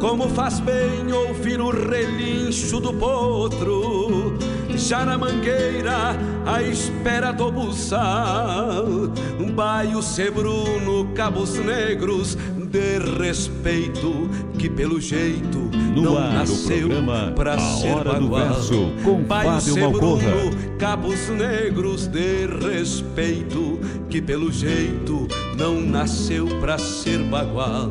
Como faz bem ouvir o relincho do potro, já na mangueira, à espera do buçal. Um baio sebruno, cabos negros, de respeito, que pelo jeito no não ar, nasceu pra a ser bagual. verso, com baio sebruno, cabos negros de respeito, que pelo jeito não nasceu pra ser bagual.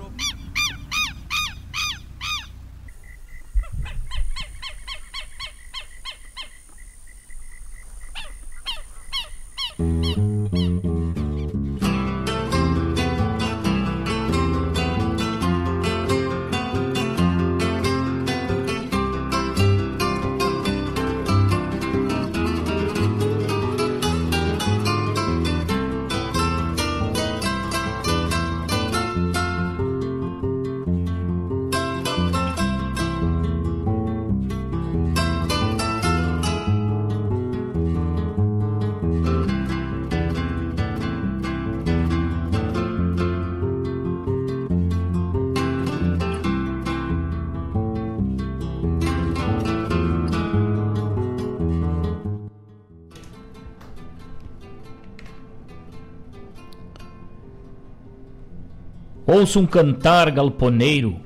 Ouço um cantar galponeiro.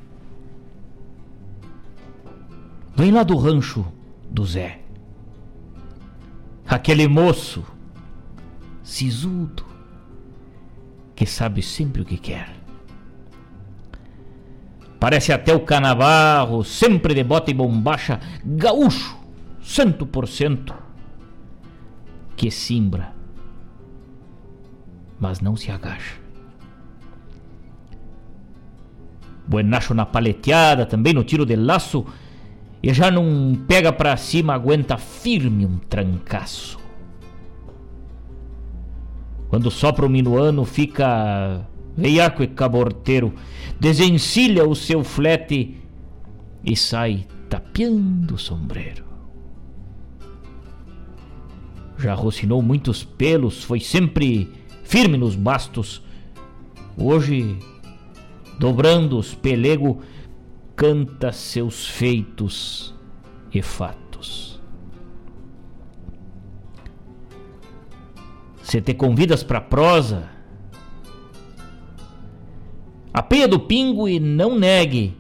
Vem lá do rancho do Zé. Aquele moço, sisudo, que sabe sempre o que quer. Parece até o canavarro, sempre de bota e bombacha, gaúcho, cento por cento, que simbra, mas não se agacha. Buenacho na paleteada, também no tiro de laço, e já não pega pra cima, aguenta firme um trancaço. Quando sopra o minuano, fica veiaco e caborteiro, desencilha o seu flete e sai tapeando o sombreiro. Já rocinou muitos pelos, foi sempre firme nos bastos. Hoje dobrando os pelego, canta seus feitos e fatos. Se te convidas pra prosa, a peia do pingo e não negue,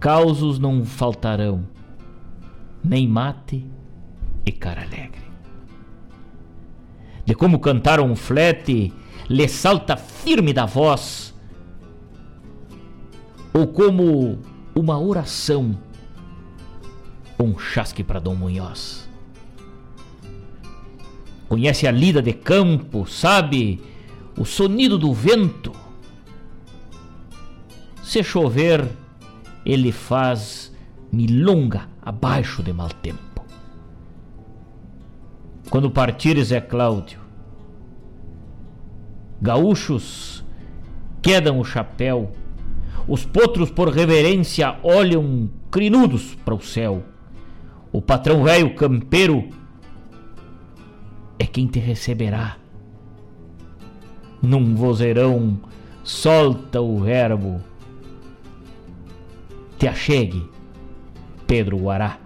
causos não faltarão, nem mate e cara alegre. De como cantar um flete, lhe salta firme da voz, ou como uma oração, um chasque para Dom Munhoz. Conhece a lida de campo, sabe o sonido do vento, Se chover, ele faz milonga abaixo de mal tempo. Quando partires é Cláudio, gaúchos quedam o chapéu, os potros por reverência olham crinudos para o céu. O patrão velho campeiro é quem te receberá. Num vozeirão solta o verbo. Te achegue, Pedro Guará.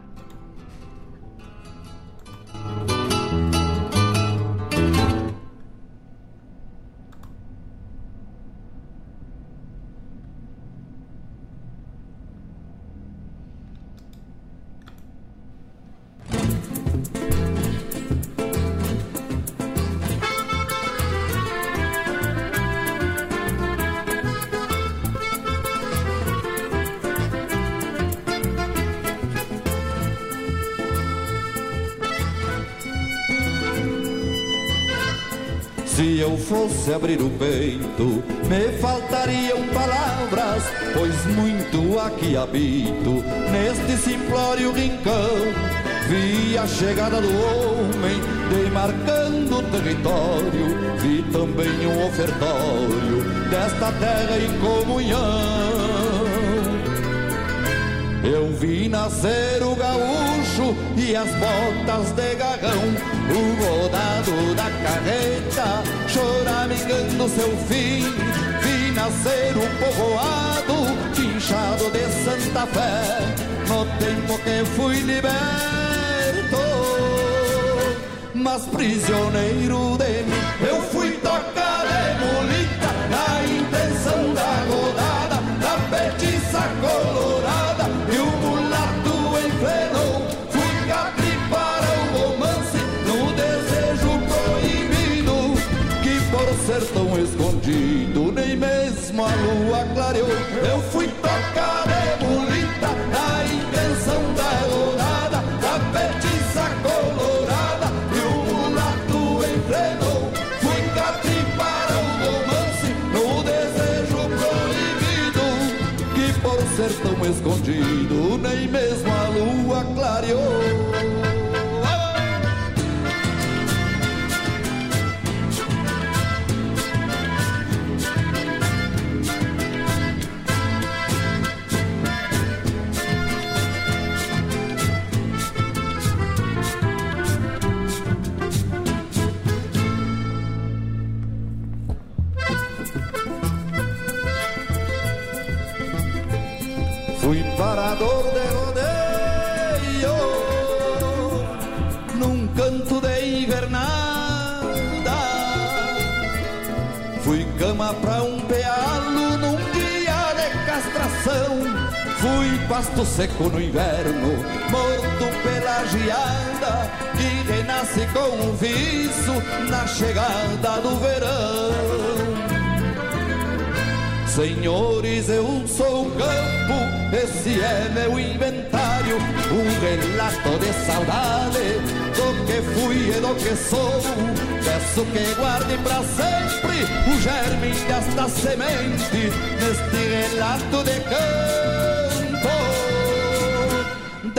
Fosse abrir o peito, me faltariam palavras, pois muito aqui habito, neste simplório rincão. Vi a chegada do homem, demarcando o território, vi também um ofertório desta terra em comunhão. Eu vi nascer o gaúcho e as botas de garrão, o rodado da carreta, choramingando seu fim. Vi nascer o povoado, inchado de Santa Fé, no tempo que fui liberto, mas prisioneiro de mim. Eu fui tocar de molita escondido, nem mesmo a lua clareou. Eu fui tocar bolita na intenção da dourada, da petiça colorada, e o mulato enfrenou. Fui catripar o romance no desejo proibido, que por sertão escondido, nem mesmo a lua clareou. Pasto seco no inverno, morto pela geada, que renasce com um viço na chegada do verão. Senhores, eu sou o campo, esse é meu inventário, um relato de saudade do que fui e do que sou. Peço que guardem para sempre o germe desta semente neste relato de campo.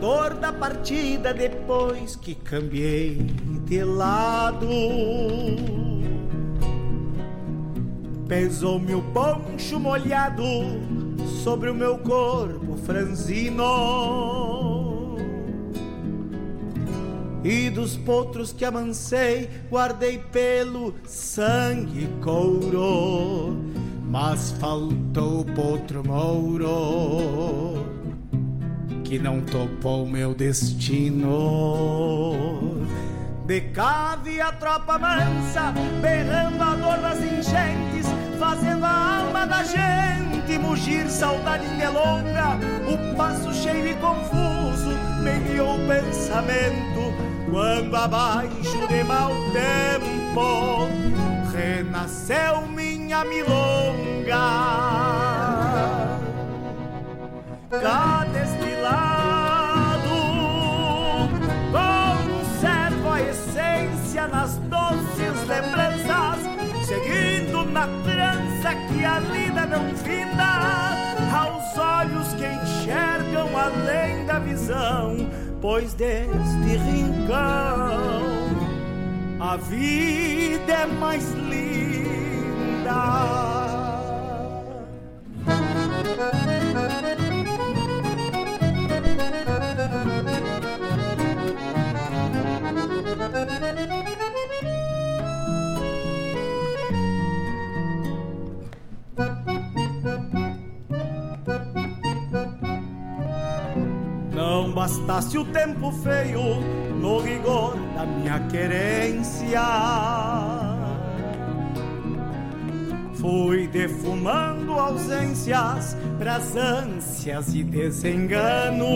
dor da partida depois que cambiei de lado. Pesou-me o poncho molhado sobre o meu corpo franzino. E dos potros que amansei, guardei pelo sangue couro. Mas faltou potro mouro que não topou meu destino. De cave a tropa mansa, berrando a dor das enchentes, fazendo a alma da gente mugir saudade longa. O passo cheio e confuso me guiou o pensamento, quando abaixo de mau tempo renasceu minha milonga. Cada lembranças Seguindo na trança que a vida não finda Aos olhos que enxergam além da visão Pois deste rincão A vida é mais linda. não bastasse o tempo feio no rigor da minha querência. Fui defumando ausências pras ânsias e desenganos.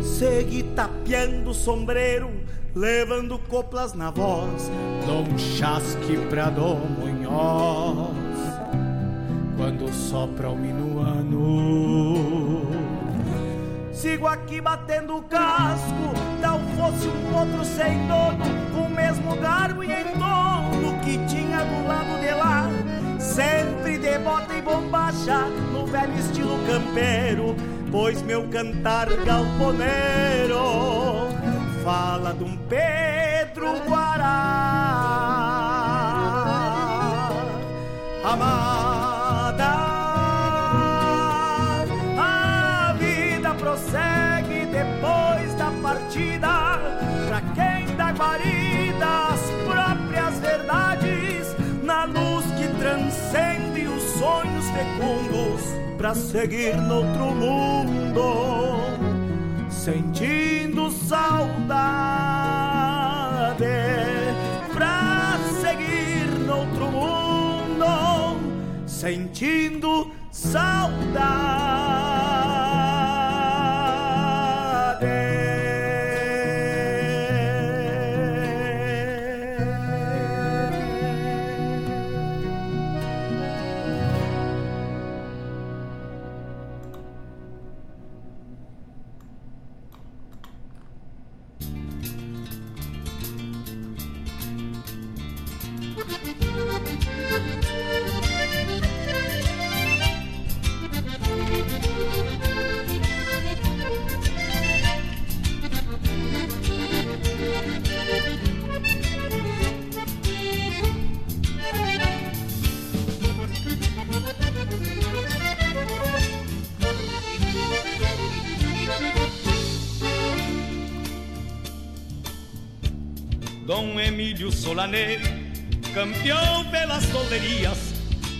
Segui tapeando o sombreiro, levando coplas na voz, Dom Chasque pra Dom Munhoz quando sopra o minuano. Sigo aqui batendo o casco, tal fosse um outro sem dono, com o mesmo garbo e entorno que tinha do lado de lá. Sempre de bota e bombacha, no velho estilo campeiro, pois meu cantar galponeiro fala de um Pedro Guará. Amar guarida as próprias verdades, na luz que transcende os sonhos fecundos, para seguir noutro mundo, sentindo saudade, para seguir noutro mundo, sentindo saudade. Emílio Solaneiro, campeão pelas tolderias,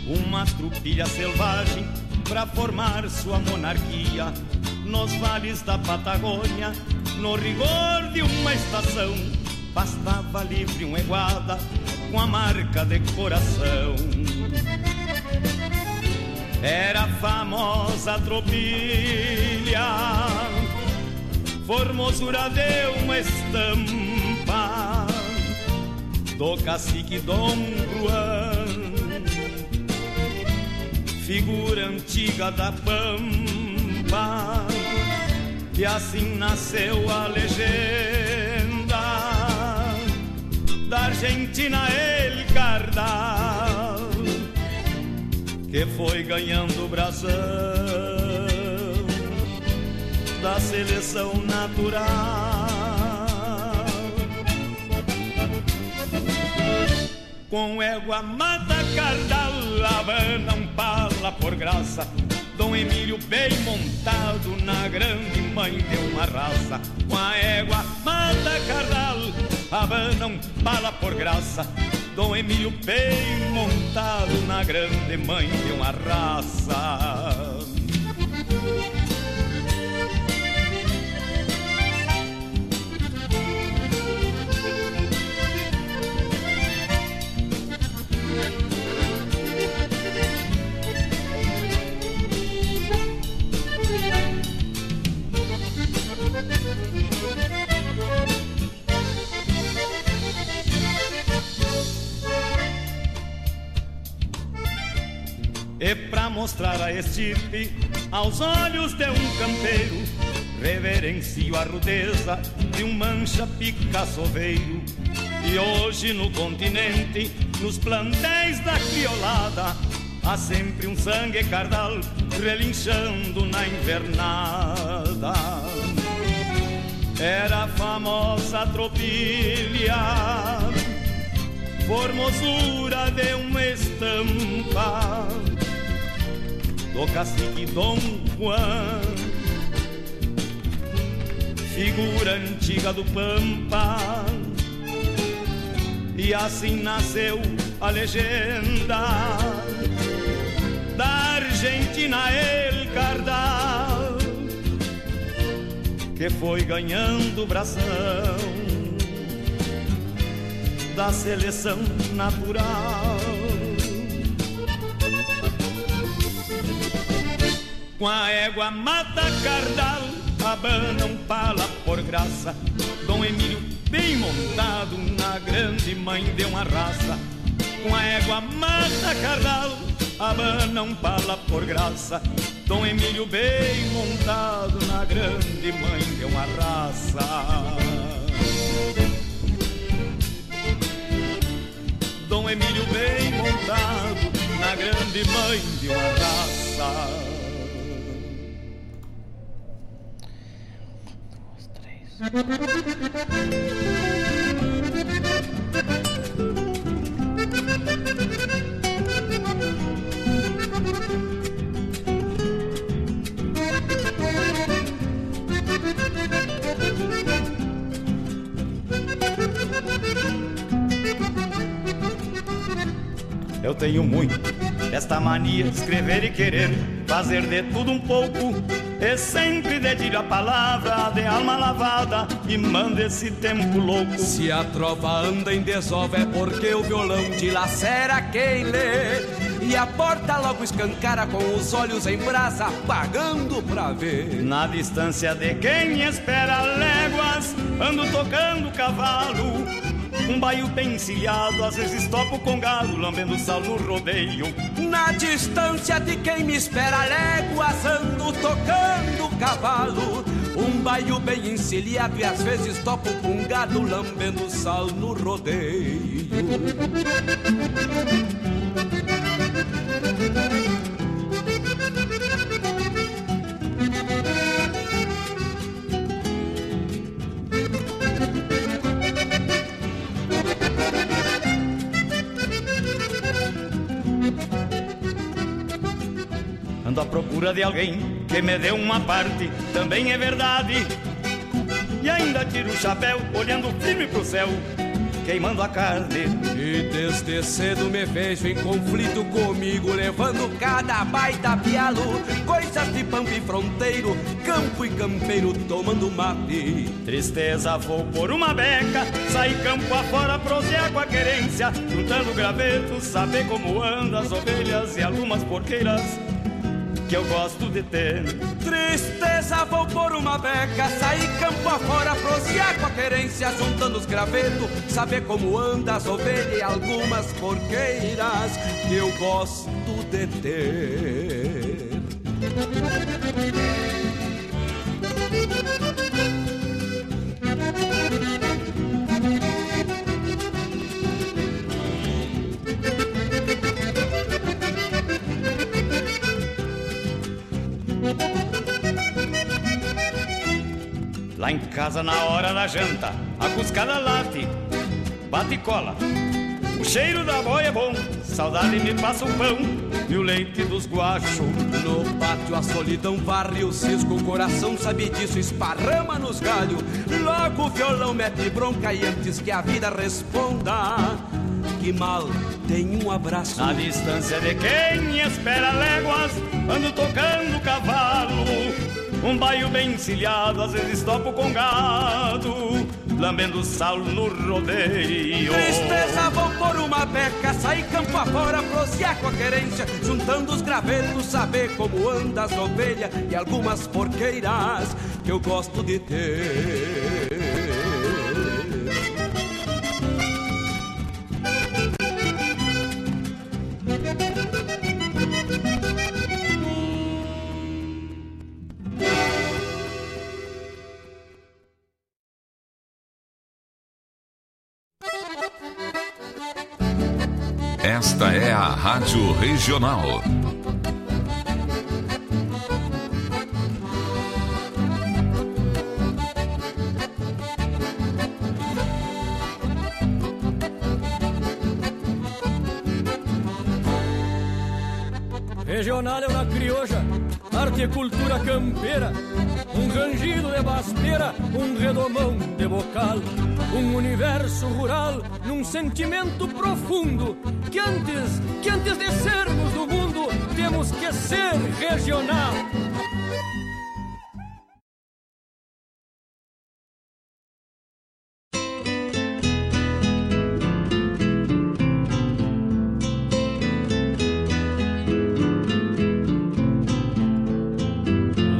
uma trupilha selvagem para formar sua monarquia nos vales da Patagônia, no rigor de uma estação, bastava livre uma iguada com a marca de coração. Era a famosa tropilha, formosura de uma estampa do cacique Dom Juan, figura antiga da Pampa, e assim nasceu a legenda da Argentina El Cardal, que foi ganhando brasão da seleção natural. Com égua mata cardal, lavana um pala por graça. Dom Emílio bem montado na grande mãe de uma raça. Com a égua mata cardal, lavana um pala por graça. Dom Emílio bem montado na grande mãe de uma raça. E pra mostrar a estirpe aos olhos de um campeiro, reverencio a rudeza de um mancha picaçoveiro. E hoje no continente, nos plantéis da criolada, há sempre um sangue cardal relinchando na invernada. Era a famosa tropilha, formosura de uma estampa do cacique Dom Juan, figura antiga do Pampa. E assim nasceu a legenda da Argentina El Cardal, que foi ganhando bração da seleção natural. Com a égua mata cardal, abana um pala por graça. Dom Emílio bem montado na grande mãe de uma raça. Com a égua mata cardal, abana um pala por graça. Dom Emílio bem montado na grande mãe de uma raça. Dom Emílio bem montado na grande mãe de uma raça. Eu tenho muito esta mania de escrever e querer fazer de tudo um pouco e sempre dedilho a palavra de alma lavada e manda esse tempo louco. Se a trova anda em desova é porque o violão dilacera quem lê. E a porta logo escancara com os olhos em brasa, pagando pra ver. Na distância de quem espera léguas, ando tocando cavalo. Um baio bem encilhado, às vezes topo com galo, lambendo sal no rodeio. Na distância de quem me espera léguas, ando tocando cavalo. Um baio bem encilhado e às vezes topo com gado, lambendo sal no rodeio. Procura de alguém que me dê uma parte, também é verdade. E ainda tiro o chapéu, olhando firme pro céu, queimando a carne. E desde cedo me vejo em conflito comigo, levando cada baita pialo, coisas de pampa e fronteiro, campo e campeiro tomando mate. Tristeza, vou por uma beca, sair campo afora, prosear com a querência, juntando gravetos, saber como andam as ovelhas e algumas porqueiras que eu gosto de ter. Tristeza, vou por uma beca, sair campo afora, prosear com a querência, juntando os gravetos, saber como anda as ovelhas e algumas porqueiras que eu gosto de ter. Em casa, na hora da janta, a cuscada late, bate e cola. O cheiro da boia é bom, saudade me passa o pão e o leite dos guachos. No pátio a solidão varre o cisco, o coração sabe disso, esparrama nos galhos. Logo o violão mete bronca e antes que a vida responda, que mal tem um abraço. Na distância de quem espera léguas, ando tocando cavalo um baio bem encilhado, às vezes topo com gado, lambendo sal no rodeio. Tristeza, vou por uma beca, sair campo afora, prosear com a querência, juntando os gravetos, saber como anda as ovelhas e algumas porqueiras que eu gosto de ter. Regional. Regional é uma crioja, arte e cultura campeira, um rangido de basteira, um redomão de bocal um universo rural num sentimento profundo que antes, que antes de sermos do mundo, temos que ser regional.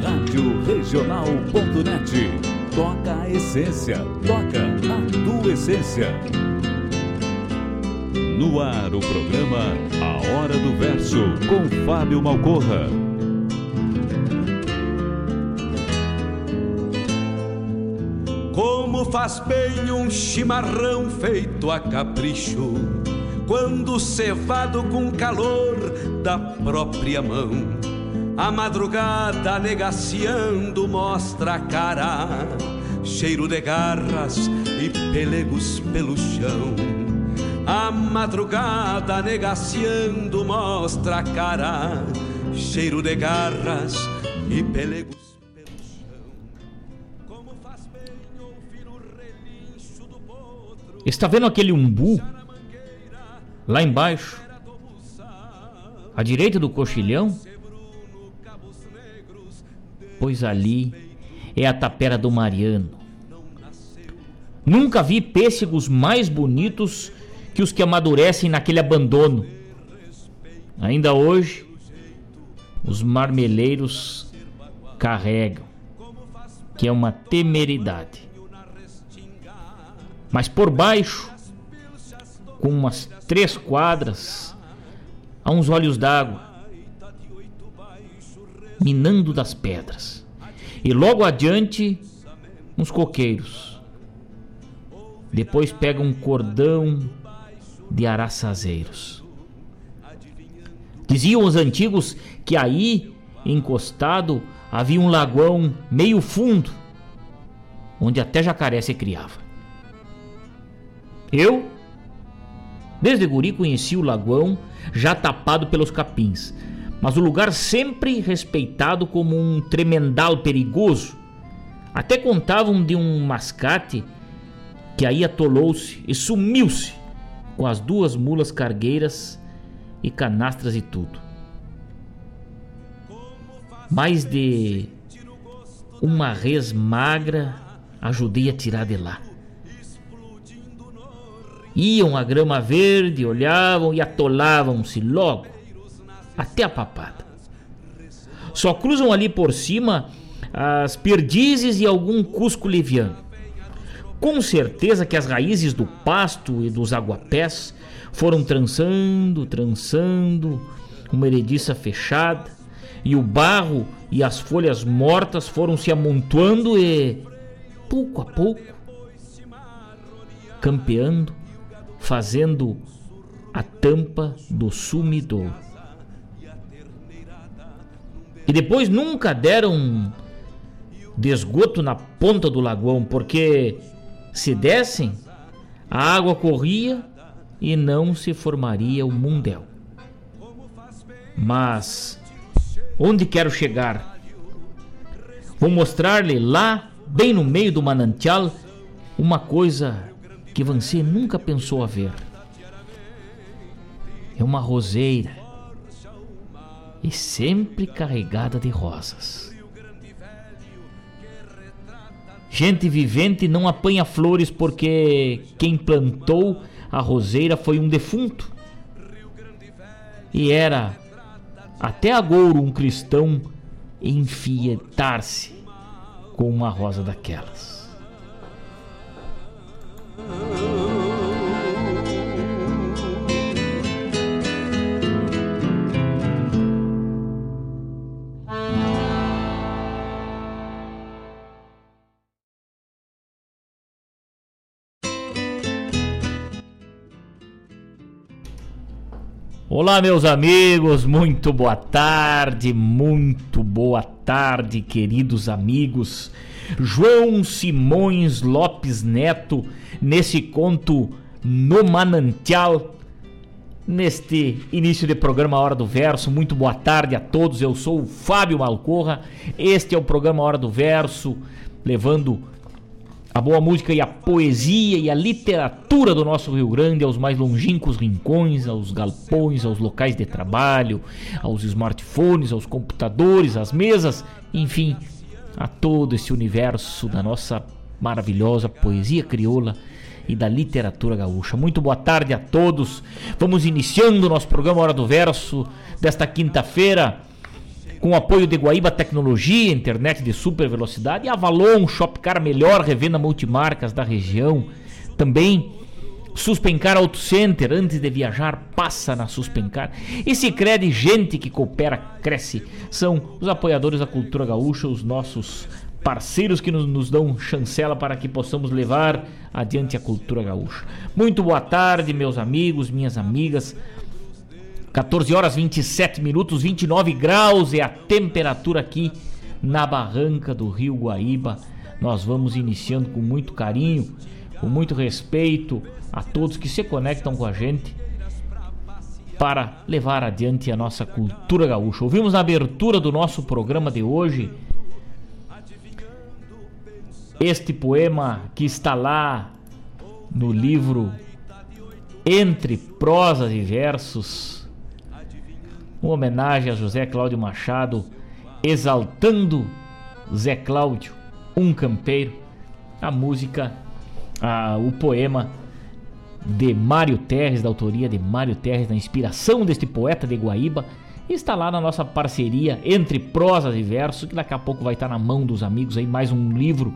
Rádio Regional.net Toca a essência, toca a tua essência. No ar o programa A Hora do Verso com Fábio Malcorra. Como faz bem um chimarrão feito a capricho, quando cevado com calor da própria mão a madrugada negaciando mostra a cara, cheiro de garras e pelegos pelo chão. A madrugada negaciando mostra a cara, cheiro de garras e pelegos pelo chão. Como faz bem relincho do potro. Está vendo aquele umbu lá embaixo, à direita do coxilhão? pois ali é a tapera do Mariano. Nunca vi pêssegos mais bonitos que os que amadurecem naquele abandono. Ainda hoje, os marmeleiros carregam, que é uma temeridade. Mas por baixo, com umas três quadras, há uns olhos d'água minando das pedras. E logo adiante, uns coqueiros. Depois pega um cordão de araçazeiros. Diziam os antigos que aí, encostado, havia um lagoão meio fundo, onde até jacaré se criava. Eu, desde guri, conheci o lagoão já tapado pelos capins, mas o lugar sempre respeitado como um tremendal perigoso. Até contavam de um mascate que aí atolou-se e sumiu-se com as duas mulas cargueiras e canastras e tudo. Mais de uma res magra ajudei a tirar de lá. Iam à grama verde, olhavam e atolavam-se logo até a papada. Só cruzam ali por cima as perdizes e algum cusco liviano. Com certeza que as raízes do pasto e dos aguapés foram trançando, trançando, uma erediça fechada, e o barro e as folhas mortas foram se amontoando e, pouco a pouco, campeando, fazendo a tampa do sumidouro. E depois nunca deram de esgoto na ponta do lagoão, porque se dessem, a água corria e não se formaria o mundel. Mas onde quero chegar? Vou mostrar-lhe lá, bem no meio do manantial, uma coisa que você nunca pensou a ver. É uma roseira e sempre carregada de rosas. Gente vivente não apanha flores porque quem plantou a roseira foi um defunto. E era até agora um cristão enfietar-se com uma rosa daquelas. Olá, meus amigos, muito boa tarde, muito boa tarde, queridos amigos. João Simões Lopes Neto, nesse conto No Manantial, neste início de programa Hora do Verso. Muito boa tarde a todos, eu sou o Fábio Malcorra, este é o programa Hora do Verso, levando a boa música e a poesia e a literatura do nosso Rio Grande aos mais longínquos rincões, aos galpões, aos locais de trabalho, aos smartphones, aos computadores, às mesas, enfim, a todo esse universo da nossa maravilhosa poesia crioula e da literatura gaúcha. Muito boa tarde a todos. Vamos iniciando o nosso programa Hora do Verso desta quinta-feira com o apoio de Guaíba Tecnologia, internet de super velocidade, e Avalon, Shopcar melhor revenda multimarcas da região. Também Suspencar Auto Center, antes de viajar, passa na Suspencar. E se crede gente que coopera, cresce. São os apoiadores da cultura gaúcha, os nossos parceiros que nos, nos, dão chancela para que possamos levar adiante a cultura gaúcha. Muito boa tarde, meus amigos, minhas amigas. 14 horas 27 minutos, 29 graus é a temperatura aqui na barranca do Rio Guaíba. Nós vamos iniciando com muito carinho, com muito respeito a todos que se conectam com a gente para levar adiante a nossa cultura gaúcha. Ouvimos na abertura do nosso programa de hoje este poema que está lá no livro Entre Prosas e Versos uma homenagem a José Cláudio Machado, exaltando Zé Cláudio, um campeiro, a música, a, o poema de Mário Terres, da autoria de Mário Terres, na inspiração deste poeta de Guaíba, está lá na nossa parceria entre prosas e versos, que daqui a pouco vai estar na mão dos amigos aí mais um livro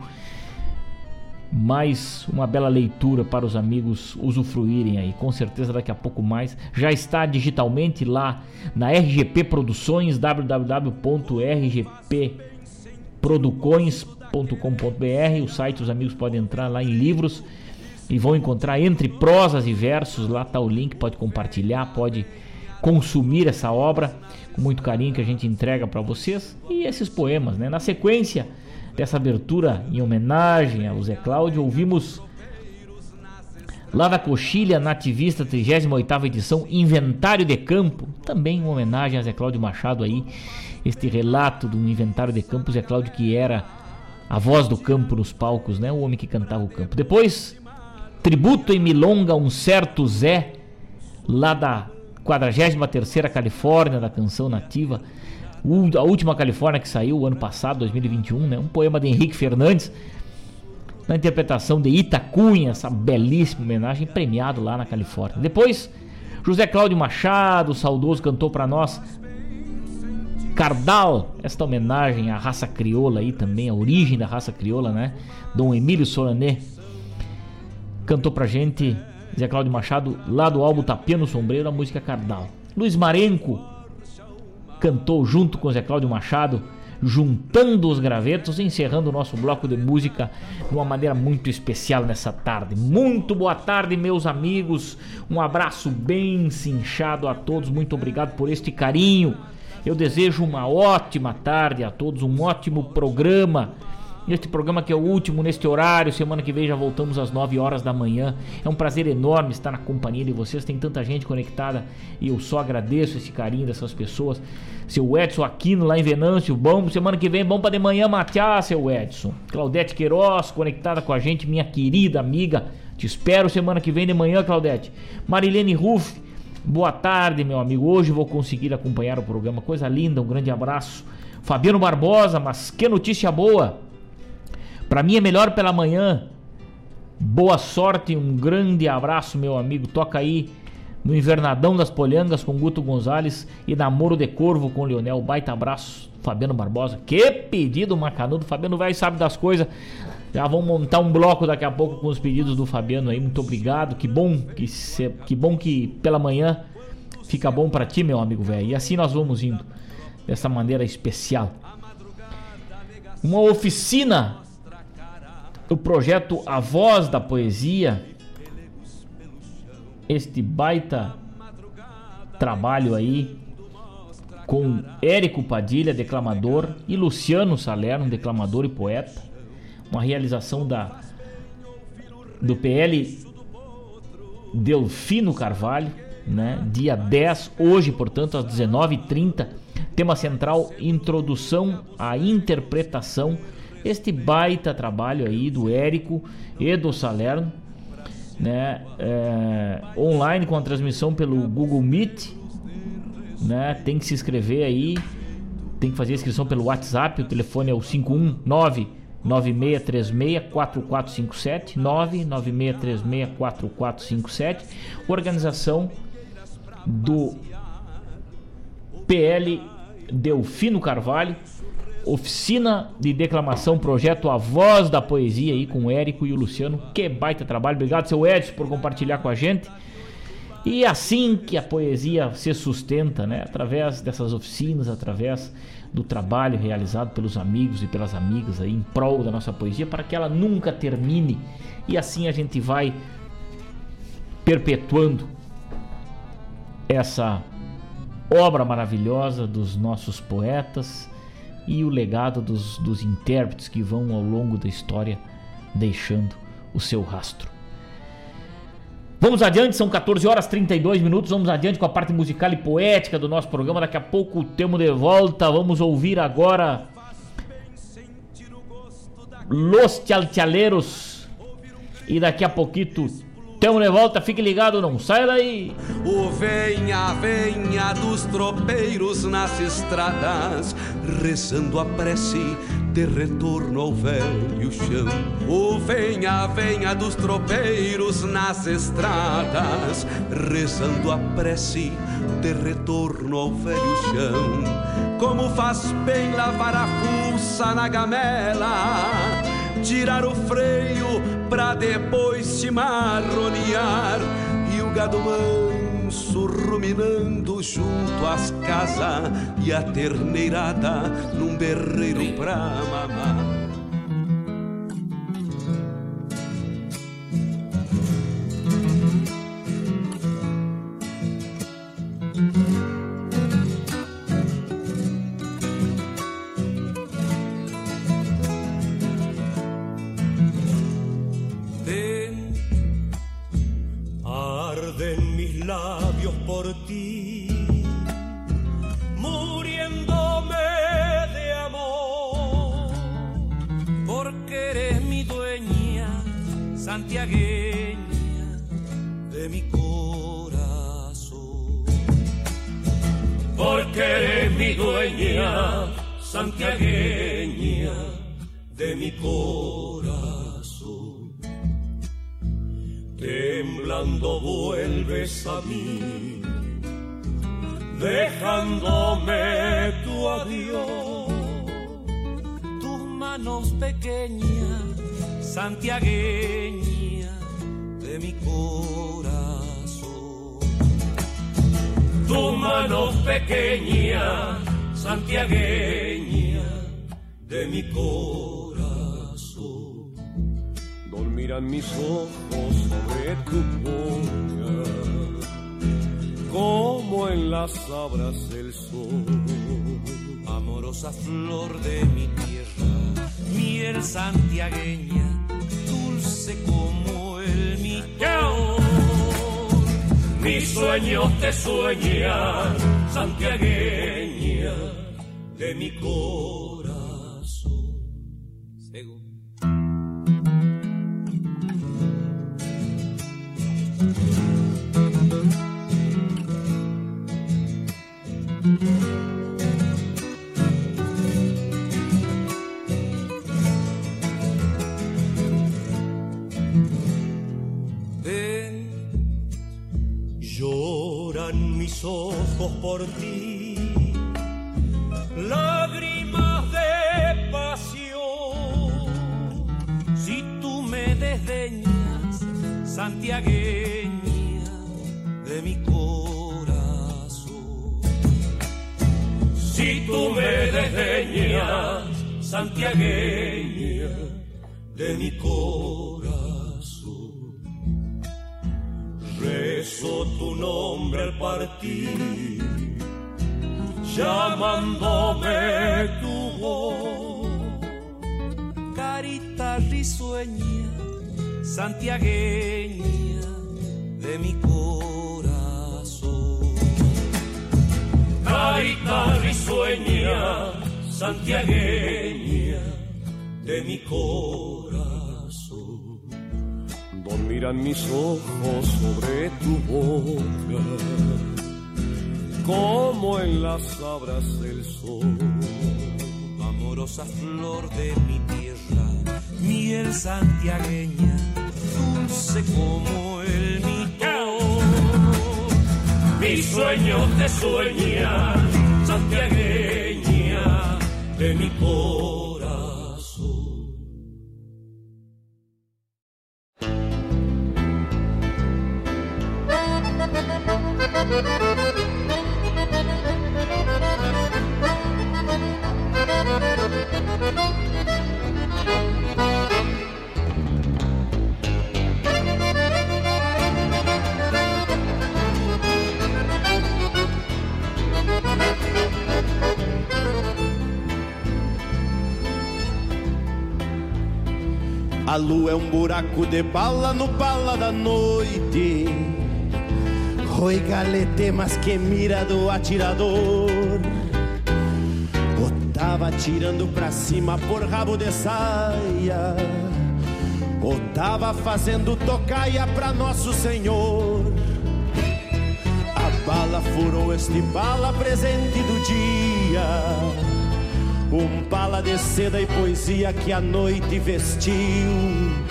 mais uma bela leitura para os amigos usufruírem aí. Com certeza daqui a pouco mais. Já está digitalmente lá na RGP Produções, www.rgpproducões.com.br. O site os amigos podem entrar lá em livros e vão encontrar entre prosas e versos. Lá está o link, pode compartilhar, pode consumir essa obra com muito carinho que a gente entrega para vocês e esses poemas, né? Na sequência, dessa abertura em homenagem ao Zé Cláudio, ouvimos lá da Coxilha Nativista, 38 edição, Inventário de Campo, também uma homenagem a Zé Cláudio Machado aí, este relato do Inventário de Campo, Zé Cláudio que era a voz do campo nos palcos, né? O homem que cantava o campo. Depois, tributo em milonga um certo Zé, lá da 43ª Califórnia, da canção nativa, a última Califórnia que saiu o ano passado, 2021, né? Um poema de Henrique Fernandes, na interpretação de Itacunha, essa belíssima homenagem, premiado lá na Califórnia. Depois, José Cláudio Machado, saudoso, cantou para nós Cardal, esta homenagem à raça crioula aí também, a origem da raça crioula, né? Dom Emílio Solané cantou pra gente, Zé Cláudio Machado, lá do álbum Tapia no Sombreiro, a música Cardal. Luiz Marenco cantou junto com Zé Cláudio Machado, juntando os gravetos, encerrando o nosso bloco de música de uma maneira muito especial nessa tarde. Muito boa tarde, meus amigos. Um abraço bem cinchado a todos. Muito obrigado por este carinho. Eu desejo uma ótima tarde a todos, um ótimo programa neste programa que é o último neste horário. Semana que vem já voltamos às 9 horas da manhã. É um prazer enorme estar na companhia de vocês. Tem tanta gente conectada e eu só agradeço esse carinho dessas pessoas. Seu Edson Aquino lá em Venâncio, bom. Semana que vem, bom para de manhã matear, seu Edson. Claudete Queiroz, conectada com a gente, minha querida amiga. Te espero semana que vem de manhã, Claudete. Marilene Ruff, boa tarde, meu amigo. Hoje vou conseguir acompanhar o programa. Coisa linda, um grande abraço. Fabiano Barbosa, mas que notícia boa! Para mim é melhor pela manhã. Boa sorte, um grande abraço, meu amigo. Toca aí no Invernadão das Polhangas com Guto Gonzalez e Namoro de Corvo com Leonel. Baita abraço, Fabiano Barbosa. Que pedido macanudo. Fabiano vai sabe das coisas. Já vamos montar um bloco daqui a pouco com os pedidos do Fabiano aí. Muito obrigado. Que bom que, se, que bom que pela manhã fica bom para ti, meu amigo velho. E assim nós vamos indo dessa maneira especial. Uma oficina do projeto A Voz da Poesia. Este baita trabalho aí com Érico Padilha, declamador, e Luciano Salerno, declamador e poeta. Uma realização da do PL Delfino Carvalho, né? Dia 10, hoje, portanto, às 19h30 Tema central: Introdução à Interpretação. Este baita trabalho aí do Érico e do Salerno, né? É, online com a transmissão pelo Google Meet, né? Tem que se inscrever aí, tem que fazer a inscrição pelo WhatsApp. O telefone é o 519 9636-4457 99636-4457 Organização do PL Delfino Carvalho, oficina de declamação, projeto A Voz da Poesia aí com o Érico e o Luciano. Que baita trabalho. Obrigado, seu Edson, por compartilhar com a gente. E assim que a poesia se sustenta, né? Através dessas oficinas, através do trabalho realizado pelos amigos e pelas amigas aí em prol da nossa poesia, para que ela nunca termine. E assim a gente vai perpetuando essa obra maravilhosa dos nossos poetas e o legado dos, dos intérpretes que vão ao longo da história deixando o seu rastro. Vamos adiante, são 14 horas 32 minutos. Vamos adiante com a parte musical e poética do nosso programa. Daqui a pouco temos de volta. Vamos ouvir agora Los Chalchaleiros. E daqui a pouquinho Tamo de volta, fique ligado, não sai daí. O venha, venha dos tropeiros nas estradas, rezando a prece de retorno ao velho chão. O venha, venha dos tropeiros nas estradas, rezando a prece de retorno ao velho chão. Como faz bem lavar a fuça na gamela tirar o freio pra depois se marronear e o gado manso ruminando junto às casas e a terneirada num berreiro pra mamar. labios por ti, muriéndome de amor, porque eres mi dueña, santiagueña de mi corazón. Porque eres mi dueña, santiagueña de mi corazón. cuando vuelves a mí, dejándome tu adiós. Tus manos pequeñas, santiagueña de mi corazón. Tus manos pequeñas, santiagueña de mi corazón. Dormirán mis ojos sobre tu boca, como en las sabras del sol. Amorosa flor de mi tierra, miel santiagueña, dulce como el miel. Mis sueños te sueñan, santiagueña de mi corazón. Por ti, Mis ojos sobre tu boca, como en las abras del sol. Amorosa flor de mi tierra, miel santiagueña, dulce como el millón. Mi sueño te sueña, santiagueña de mi corazón. Um buraco de bala no bala da noite. Oi, galete, mas que mira do atirador. O tava atirando pra cima por rabo de saia. O tava fazendo tocaia pra Nosso Senhor. A bala furou este bala presente do dia. Um pala de seda e poesia que a noite vestiu.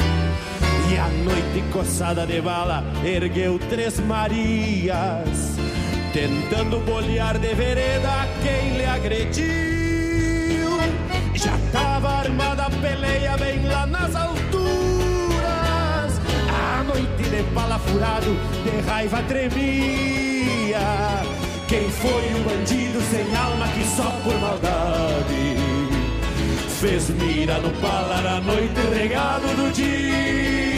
A noite coçada de bala ergueu três Marias, tentando bolear de vereda quem lhe agrediu. Já tava armada a peleia bem lá nas alturas. A noite de bala furado, de raiva tremia. Quem foi o bandido sem alma que só por maldade fez mira no palar a noite regado do dia?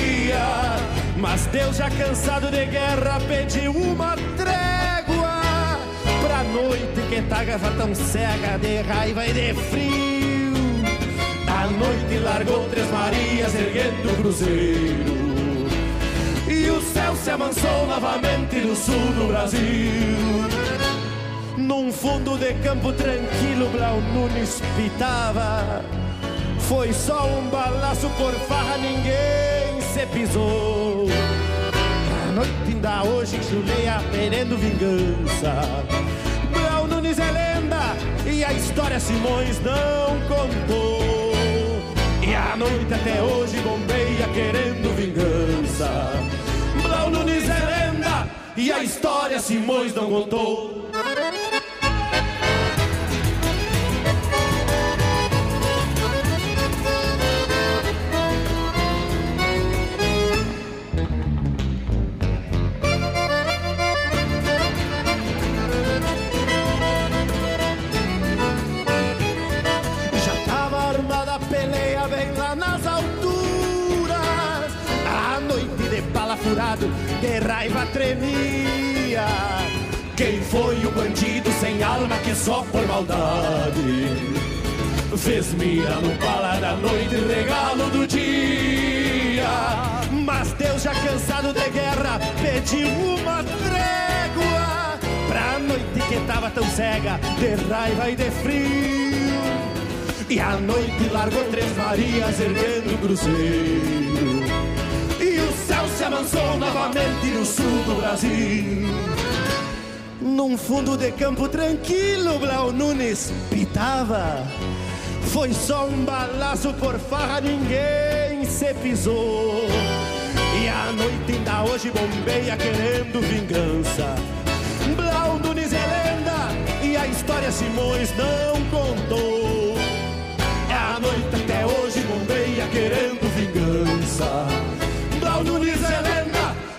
Mas Deus já cansado de guerra pediu uma trégua pra noite que tava tão cega de raiva e de frio. A noite largou três Marias erguendo o cruzeiro. E o céu se amansou novamente no sul do Brasil. Num fundo de campo tranquilo, Blau Nunes pitava. Foi só um balaço por farra, ninguém se pisou. A noite ainda hoje chuleia, querendo vingança. Blau Nunes é lenda e a história Simões não contou. E a noite até hoje bombeia, querendo vingança. Blau Nunes é lenda e a história Simões não contou. De raiva tremia. Quem foi o bandido sem alma que só por maldade Fez mira no bala da noite, regalo do dia. Mas Deus já cansado de guerra, pediu uma trégua pra noite que tava tão cega, de raiva e de frio. E a noite largou três Marias erguendo o cruzeiro. Amansou novamente no sul do Brasil. Num fundo de campo tranquilo, Blau Nunes pitava. Foi só um balaço por farra, ninguém se pisou. E a noite ainda hoje bombeia querendo vingança. Blau Nunes é lenda e a história Simões não contou. É a noite até hoje bombeia querendo vingança. Blau Nunes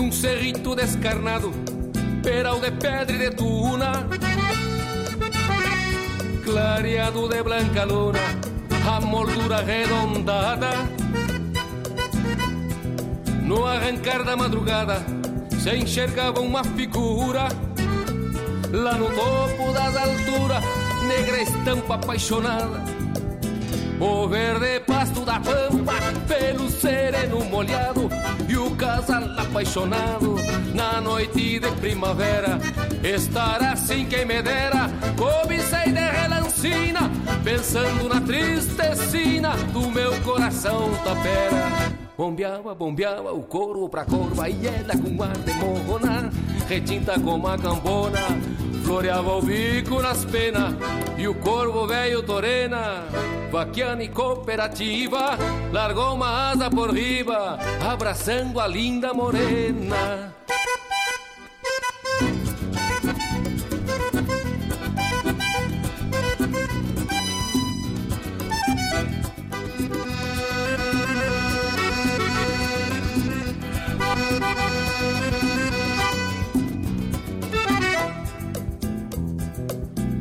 Muchísimas gracias. descarnado, peral de pedra e de tuna, clareado de blanca luna, a moldura arredondada. No arrancar da madrugada, se enxergava uma figura, lá no topo das alturas, negra estampa apaixonada o verde pasto da pampa, pelo sereno molhado e o casal apaixonado na noite de primavera. Estar assim quem me dera, cobicei de relancina, pensando na tristecina do meu coração tapera. Bombeava, bombeava o corvo pra corva e ela com ar de morrona, retinta como a cambona, floreava o bico nas penas e o corvo velho torena vaquiana e cooperativa, largou uma asa por riba, abraçando a linda morena.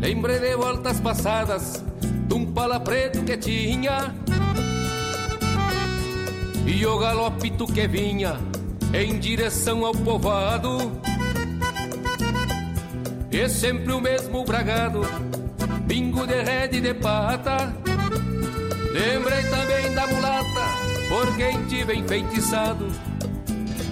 Lembrei de voltas passadas de um pala preto que tinha e o galopito que vinha em direção ao povoado. E sempre o mesmo bragado, bingo de rede de pata. Lembrei também da mulata, por quem tive enfeitiçado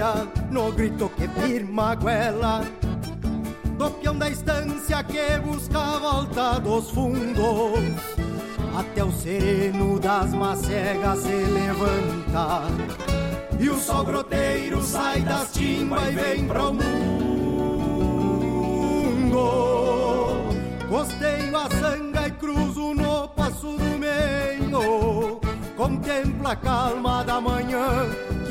o no grito que firma a goela Do peão da estância que busca a volta dos fundos. Até o sereno das macegas se levanta. E o sol groteiro sai das timbas e vem pro mundo. Costeio a sanga e cruzo no passo do meio. Contempla a calma da manhã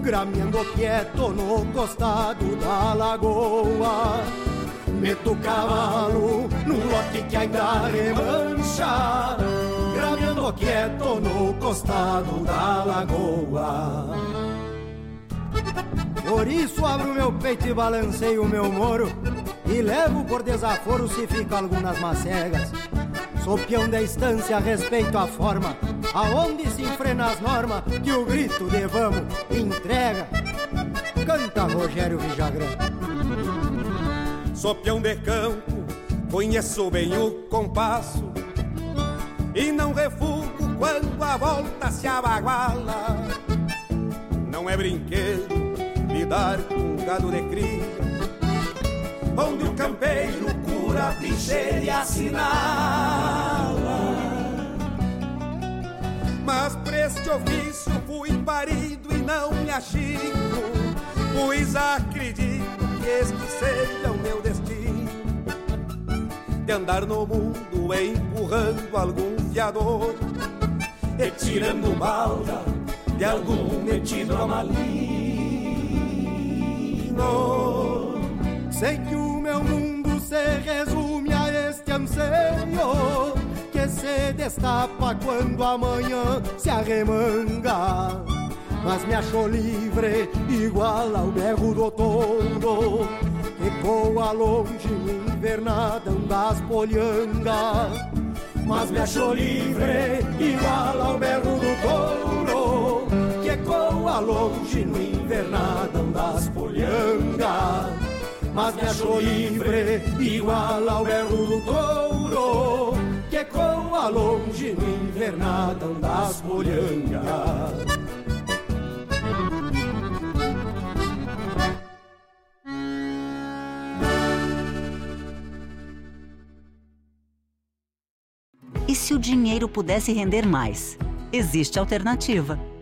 grameando quieto no costado da lagoa. Meto o cavalo no lote que ainda remancha, grameando quieto no costado da lagoa. Por isso abro meu peito e balanceio o meu moro, e levo por desaforo se fica algumas macegas. Sou peão da estância, respeito a forma. Aonde se enfrena as normas Que o grito de vamos entrega? Canta Rogério Vijagrã. Sou peão de campo Conheço bem o compasso. E não refugo quando a volta se abaguala. Não é brinquedo lidar com gado de cria. Onde o campeiro cura, picheira e assinala. Mas pra este ofício fui parido e não me achico Pois acredito que este seja o meu destino. De andar no mundo empurrando algum fiador E tirando balda de algum metido a maligno Sei que o meu mundo se resume a este anseio Que se destapa quando amanhã se arremanga. Mas me achou livre igual ao berro do touro Que voa longe no invernadão das polhangas Mas me achou livre igual ao berro do touro Que ecoa longe no invernadão das polhangas mas me achou livre, igual ao berro do touro, que ecoa longe no invernadão das polhangas. E se o dinheiro pudesse render mais? Existe alternativa.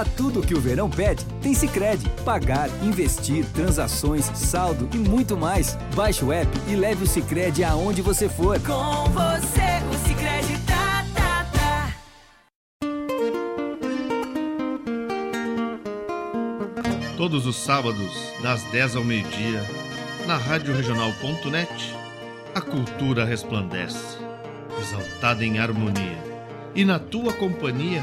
Pra tudo que o verão pede, tem Sicredi. Pagar, investir, transações, saldo e muito mais. Baixe o app e leve o Sicredi aonde você for. Com você, o Sicredi tá, tá, tá. Todos os sábados, das 10 ao meio-dia, na Rádio Regional.net, a cultura resplandece, exaltada em harmonia. E na tua companhia,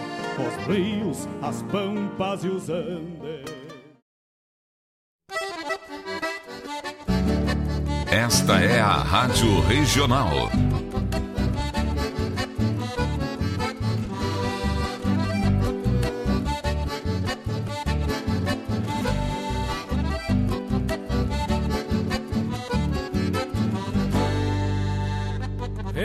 os rios, as pampas e os andes. Esta é a Rádio Regional.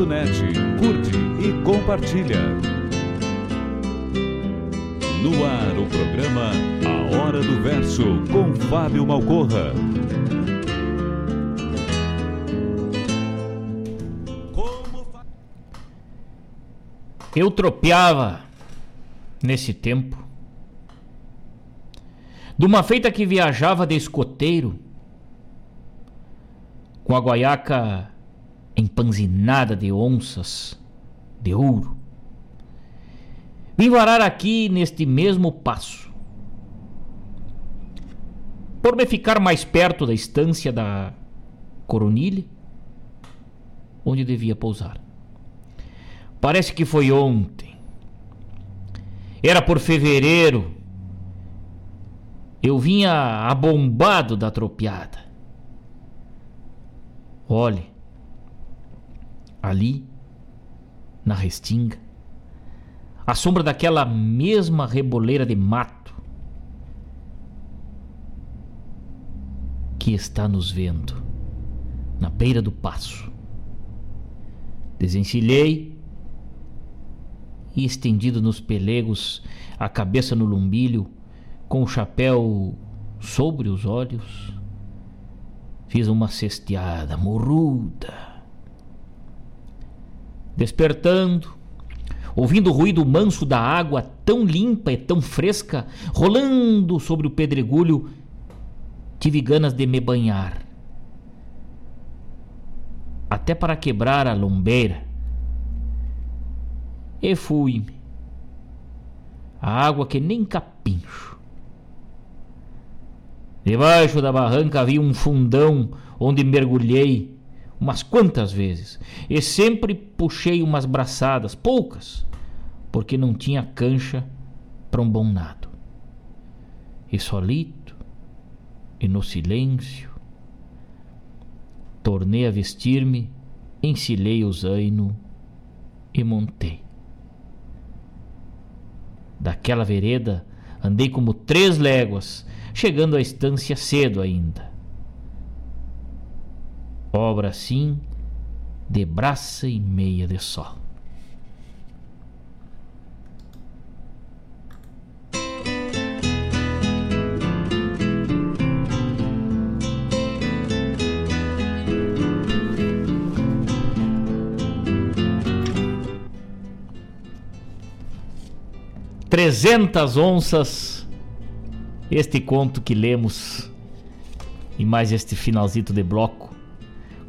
Regional.net. Curte e compartilha. No ar o programa A Hora do Verso com Fábio Malcorra. Eu tropeava nesse tempo de uma feita que viajava de escoteiro com a guaiaca empanzinada de onças de ouro. Vim varar aqui neste mesmo passo. Por me ficar mais perto da estância da Coronilha, onde devia pousar. Parece que foi ontem. Era por fevereiro. Eu vinha abombado da tropiada. Olhe, ali, na restinga, a sombra daquela mesma reboleira de mato que está nos vendo, na beira do passo. Desencilhei e estendido nos pelegos, a cabeça no lumbilho, com o chapéu sobre os olhos, fiz uma cesteada morruda. Despertando, ouvindo o ruído manso da água tão limpa e tão fresca, rolando sobre o pedregulho, tive ganas de me banhar. Até para quebrar a lombeira. E fui-me. A água que nem capincho. Debaixo da barranca havia um fundão onde mergulhei umas quantas vezes e sempre puxei umas braçadas, poucas, porque não tinha cancha para um bom nado. E solito, e no silêncio, tornei a vestir-me, encilhei o zaino e montei. Daquela vereda andei como três léguas, chegando à estância cedo ainda. Obra assim de braça e meia de sol. Trezentas onças este conto que lemos e mais este finalzito de bloco.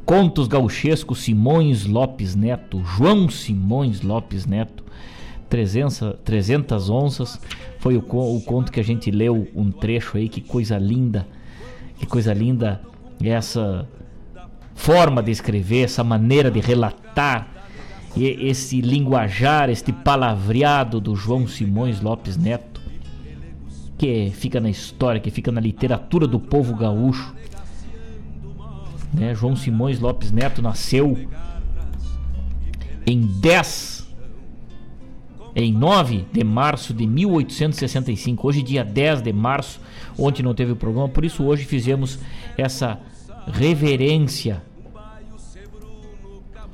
Contos gauchescos Simões Lopes Neto, João Simões Lopes Neto, 300, 300 onças. Foi o, o conto que a gente leu um trecho aí, que coisa linda, que coisa linda essa forma de escrever, essa maneira de relatar, e esse linguajar, este palavreado do João Simões Lopes Neto que fica na história, que fica na literatura do povo gaúcho. Né? João Simões Lopes Neto nasceu em 10 em 9 de março de 1865. Hoje, dia 10 de março, ontem não teve o programa, por isso hoje fizemos essa reverência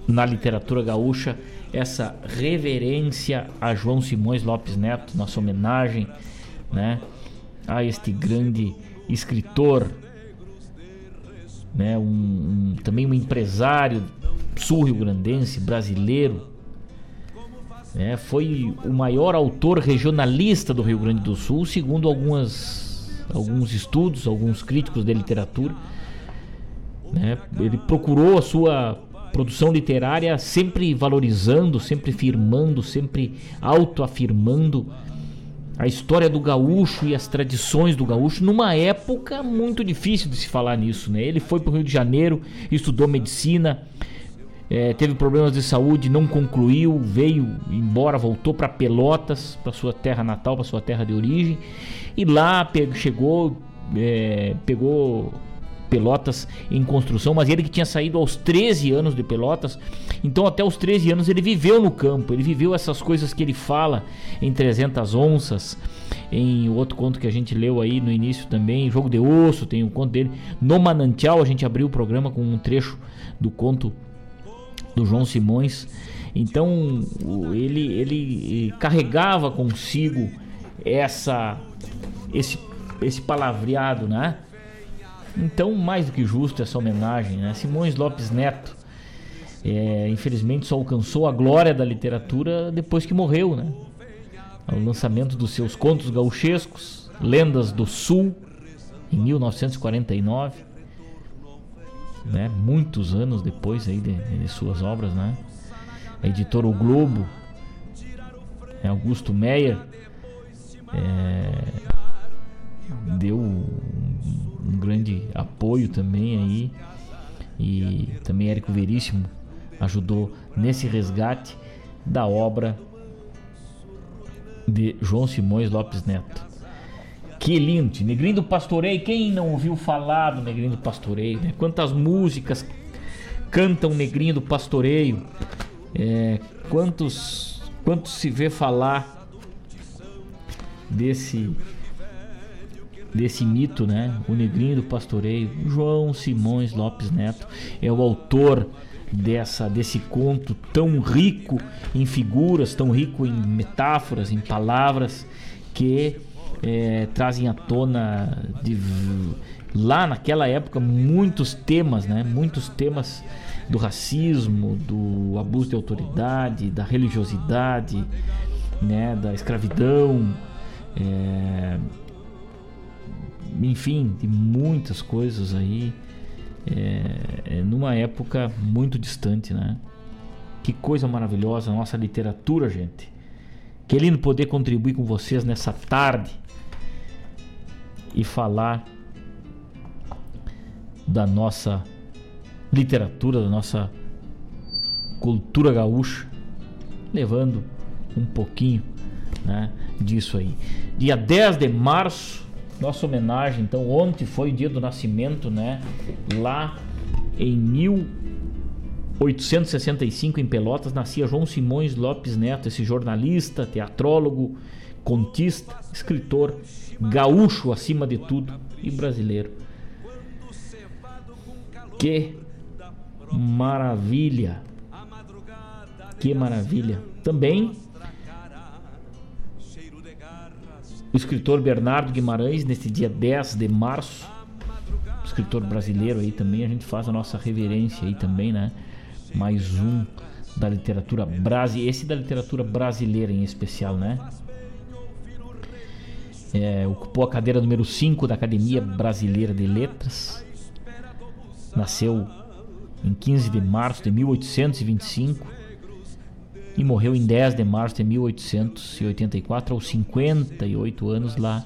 na literatura gaúcha, essa reverência a João Simões Lopes Neto, nossa homenagem, né, a este grande escritor, né, um, um também um empresário sul-rio-grandense, brasileiro, né, foi o maior autor regionalista do Rio Grande do Sul, segundo algumas, alguns estudos, alguns críticos de literatura. Né, ele procurou a sua produção literária sempre valorizando, sempre firmando, sempre autoafirmando a história do gaúcho e as tradições do gaúcho numa época muito difícil de se falar nisso, né? Ele foi para o Rio de Janeiro, estudou medicina, é, teve problemas de saúde, não concluiu, veio embora, voltou para Pelotas, para sua terra natal, para sua terra de origem, e lá chegou, é, pegou Pelotas em construção, mas ele que tinha saído aos 13 anos de Pelotas, então até os 13 anos ele viveu no campo, ele viveu essas coisas que ele fala em 300 onças, em outro conto que a gente leu aí no início também, Jogo de Osso, tem um conto dele, No Manantial, a gente abriu o programa com um trecho do conto do João Simões. Então ele, ele carregava consigo essa esse, esse palavreado, né? Então, mais do que justo essa homenagem, né? Simões Lopes Neto, é, infelizmente só alcançou a glória da literatura depois que morreu, né? Lançamento dos seus contos gauchescos, Lendas do Sul, em 1949, né? Muitos anos depois aí de, de suas obras, né? A editora O Globo, é, Augusto Meyer, é, deu um grande apoio também aí e também Érico Veríssimo ajudou nesse resgate da obra de João Simões Lopes Neto. Que lindo, Negrinho do Pastoreio. Quem não ouviu falar do Negrinho do Pastoreio? Né? Quantas músicas cantam Negrinho do Pastoreio? É, quantos, quantos se vê falar desse desse mito, né? O Negrinho do Pastoreio, João Simões Lopes Neto é o autor dessa desse conto tão rico em figuras, tão rico em metáforas, em palavras que é, trazem à tona de, lá naquela época muitos temas, né? Muitos temas do racismo, do abuso de autoridade, da religiosidade, né? Da escravidão. É, enfim, de muitas coisas aí, é, é, numa época muito distante, né? Que coisa maravilhosa a nossa literatura, gente. Que lindo poder contribuir com vocês nessa tarde e falar da nossa literatura, da nossa cultura gaúcha, levando um pouquinho né, disso aí. Dia 10 de março nossa homenagem, então ontem foi o dia do nascimento, né? Lá em 1865 em Pelotas nascia João Simões Lopes Neto, esse jornalista, teatrólogo, contista, escritor, gaúcho acima de tudo e brasileiro. Que maravilha! Que maravilha! Também o escritor Bernardo Guimarães, nesse dia 10 de março, escritor brasileiro aí também, a gente faz a nossa reverência aí também, né? Mais um da literatura brasileira, esse da literatura brasileira em especial, né? É, ocupou a cadeira número 5 da Academia Brasileira de Letras. Nasceu em 15 de março de 1825 e morreu em 10 de março de 1884, aos 58 anos, lá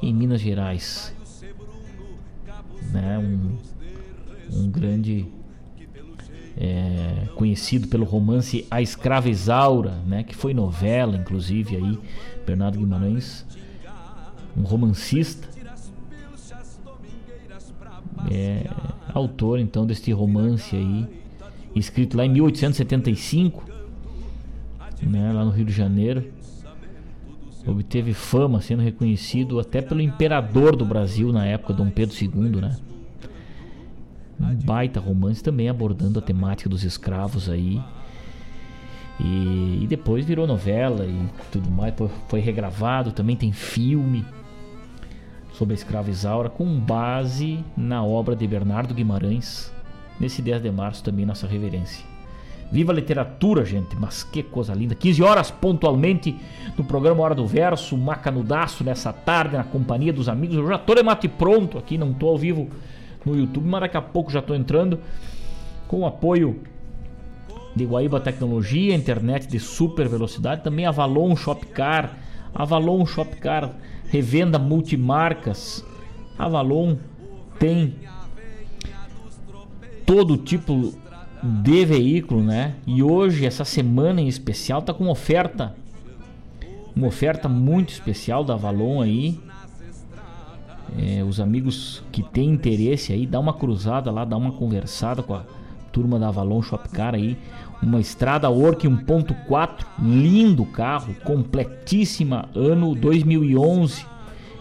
em Minas Gerais. Né? Um, um grande é, conhecido pelo romance A Escrava Isaura, né? que foi novela, inclusive, aí, Bernardo Guimarães, um romancista. É, autor então deste romance aí, escrito lá em 1875 né, lá no Rio de Janeiro. obteve fama, sendo reconhecido até pelo imperador do Brasil na época, Dom Pedro II, né? Um baita romance também abordando a temática dos escravos aí. E, e depois virou novela e tudo mais, foi regravado, também tem filme sobre a escrava Isaura com base na obra de Bernardo Guimarães, nesse 10 de março também nossa reverência. Viva a literatura, gente, mas que coisa linda. 15 horas pontualmente no programa Hora do Verso, macanudaço nessa tarde na companhia dos amigos. Eu já tô de mate pronto aqui, não tô ao vivo no YouTube, mas daqui a pouco já tô entrando com o apoio de Guaíba Tecnologia, internet de super velocidade, também Avalon Shopcar, Avalon Shopcar, revenda multimarcas. Avalon tem todo tipo de veículo, né? E hoje, essa semana em especial, tá com oferta. Uma oferta muito especial da Avalon aí. É, os amigos que têm interesse aí, dá uma cruzada lá, dá uma conversada com a turma da Avalon Shopcar aí. Uma estrada Orc 1.4, lindo carro, completíssima, ano 2011.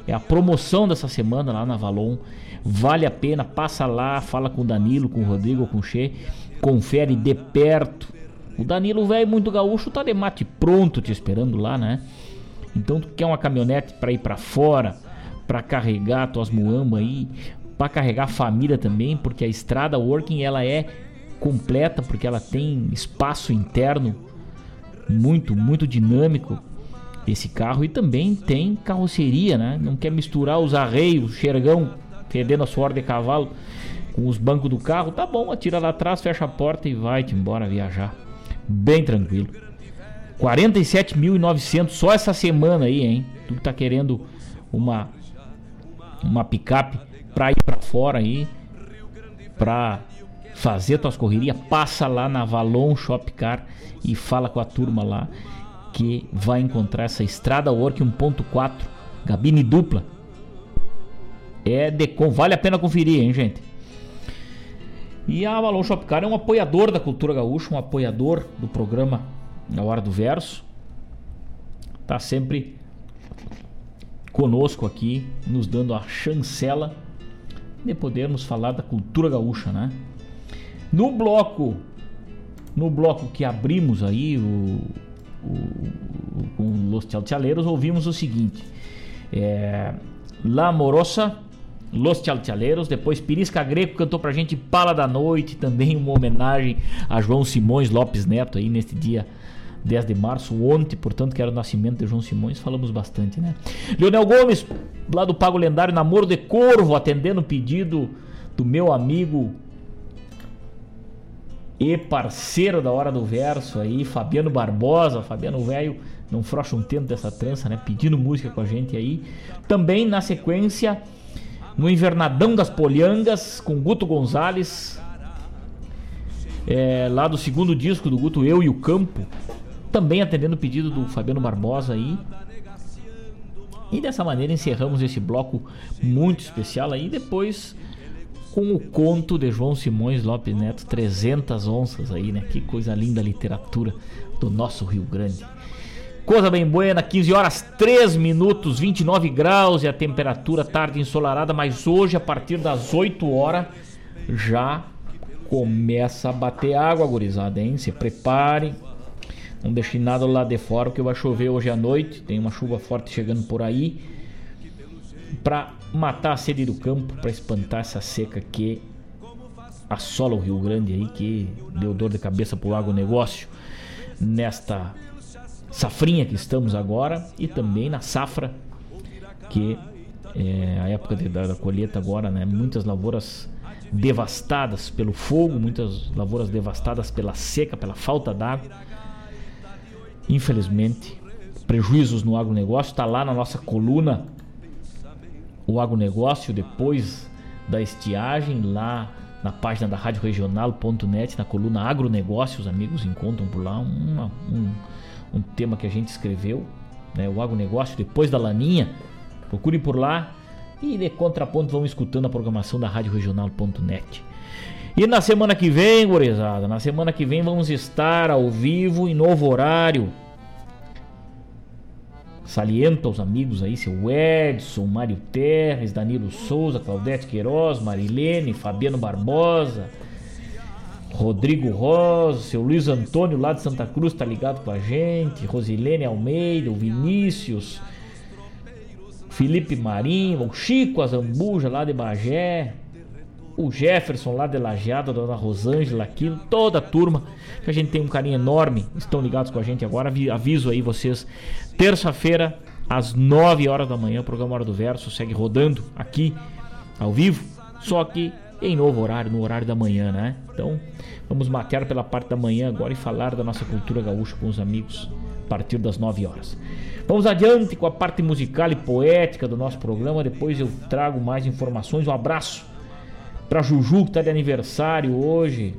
É a promoção dessa semana lá na Avalon. Vale a pena, passa lá, fala com o Danilo, com o Rodrigo, com o Che confere de perto. O Danilo, velho, muito gaúcho, tá de mate pronto te esperando lá, né? Então tu quer uma caminhonete para ir para fora, para carregar tuas muamba aí, para carregar a família também, porque a estrada working ela é completa, porque ela tem espaço interno muito, muito dinâmico esse carro e também tem carroceria, né? Não quer misturar os arreios, xergão, fedendo a suor de cavalo com os bancos do carro, tá bom, atira lá atrás, fecha a porta e vai-te embora viajar. Bem tranquilo. 47.900 só essa semana aí, hein? Tu que tá querendo uma uma picape pra ir pra fora aí, pra fazer tuas correrias, passa lá na Valon Shopcar e fala com a turma lá que vai encontrar essa estrada Work 1.4, gabine dupla. É de vale a pena conferir, hein, gente? E a Avalon Shopcar é um apoiador da cultura gaúcha, um apoiador do programa Na Hora do Verso. Tá sempre conosco aqui, nos dando a chancela de podermos falar da cultura gaúcha, né? No bloco, no bloco que abrimos aí o, o, com Los Tchalchaleiros, ouvimos o seguinte: é, La Morosa Los Chalchaleiros, depois Pirisca Greco cantou pra gente Pala da Noite, também uma homenagem a João Simões Lopes Neto aí neste dia 10 de março, ontem, portanto, que era o nascimento de João Simões, falamos bastante, né? Leonel Gomes, lá do Pago Lendário Namoro de Corvo, atendendo o pedido do meu amigo e parceiro da Hora do Verso aí, Fabiano Barbosa, Fabiano Velho, não frocha um tempo dessa trança, né? Pedindo música com a gente aí. Também na sequência no Invernadão das Polhangas, com Guto Gonzalez. É, lá do segundo disco do Guto, Eu e o Campo. Também atendendo o pedido do Fabiano Barbosa aí. E dessa maneira encerramos esse bloco muito especial aí. Depois com o conto de João Simões Lopes Neto, 300 onças aí, né? Que coisa linda a literatura do nosso Rio Grande. Coisa bem buena, 15 horas 3 minutos, 29 graus e a temperatura tarde ensolarada, mas hoje a partir das 8 horas já começa a bater água, gurizada, hein? Se prepare. Não deixe nada lá de fora, porque vai chover hoje à noite. Tem uma chuva forte chegando por aí. Pra matar a sede do campo, para espantar essa seca que assola o Rio Grande aí, que deu dor de cabeça pro agronegócio nesta safrinha que estamos agora e também na safra que é a época de, da, da, colheita agora, né? Muitas lavouras devastadas pelo fogo, muitas lavouras devastadas pela seca, pela falta d'água. Infelizmente, prejuízos no agronegócio está lá na nossa coluna o agronegócio depois da estiagem lá na página da rádio regional.net na coluna agronegócios, amigos encontram por lá uma, um um tema que a gente escreveu, né, o agronegócio depois da laninha. Procure por lá e de contraponto vão escutando a programação da Rádio Regional.net. E na semana que vem, gurizada, na semana que vem vamos estar ao vivo em novo horário. Saliento aos amigos aí, seu Edson, Mário Terres, Danilo Souza, Claudete Queiroz, Marilene, Fabiano Barbosa, Rodrigo Rosa, seu Luiz Antônio lá de Santa Cruz tá ligado com a gente, Rosilene Almeida, o Vinícius, Felipe Marinho, o Chico Azambuja lá de Bagé, o Jefferson lá de Lajeado, a dona Rosângela, aquilo, toda a turma, que a gente tem um carinho enorme, estão ligados com a gente agora. Aviso aí vocês, terça-feira, às 9 horas da manhã, o programa Hora do Verso segue rodando aqui, ao vivo, só que em novo horário, no horário da manhã, né? Então, vamos matear pela parte da manhã agora e falar da nossa cultura gaúcha com os amigos a partir das 9 horas. Vamos adiante com a parte musical e poética do nosso programa, depois eu trago mais informações. Um abraço para Juju, que está de aniversário hoje.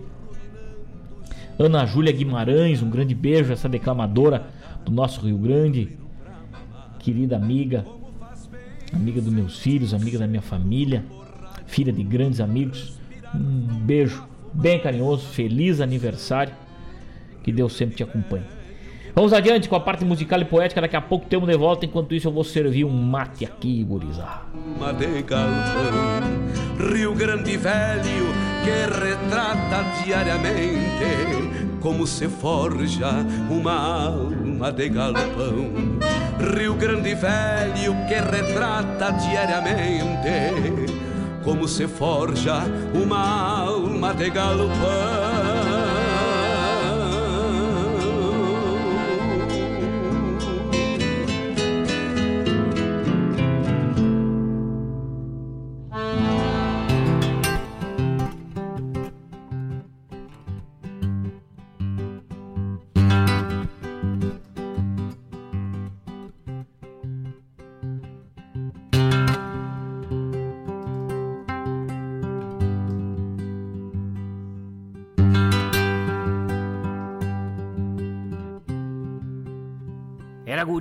Ana Júlia Guimarães, um grande beijo, essa declamadora do nosso Rio Grande. Querida amiga, amiga dos meus filhos, amiga da minha família, filha de grandes amigos. Um beijo bem carinhoso, feliz aniversário. Que Deus sempre te acompanhe. Vamos adiante com a parte musical e poética. Daqui a pouco temos de volta. Enquanto isso, eu vou servir um mate aqui, gurizada. de galpão, Rio Grande Velho que retrata diariamente como se forja uma alma de galpão. Rio Grande Velho que retrata diariamente como se forja uma alma de galpão.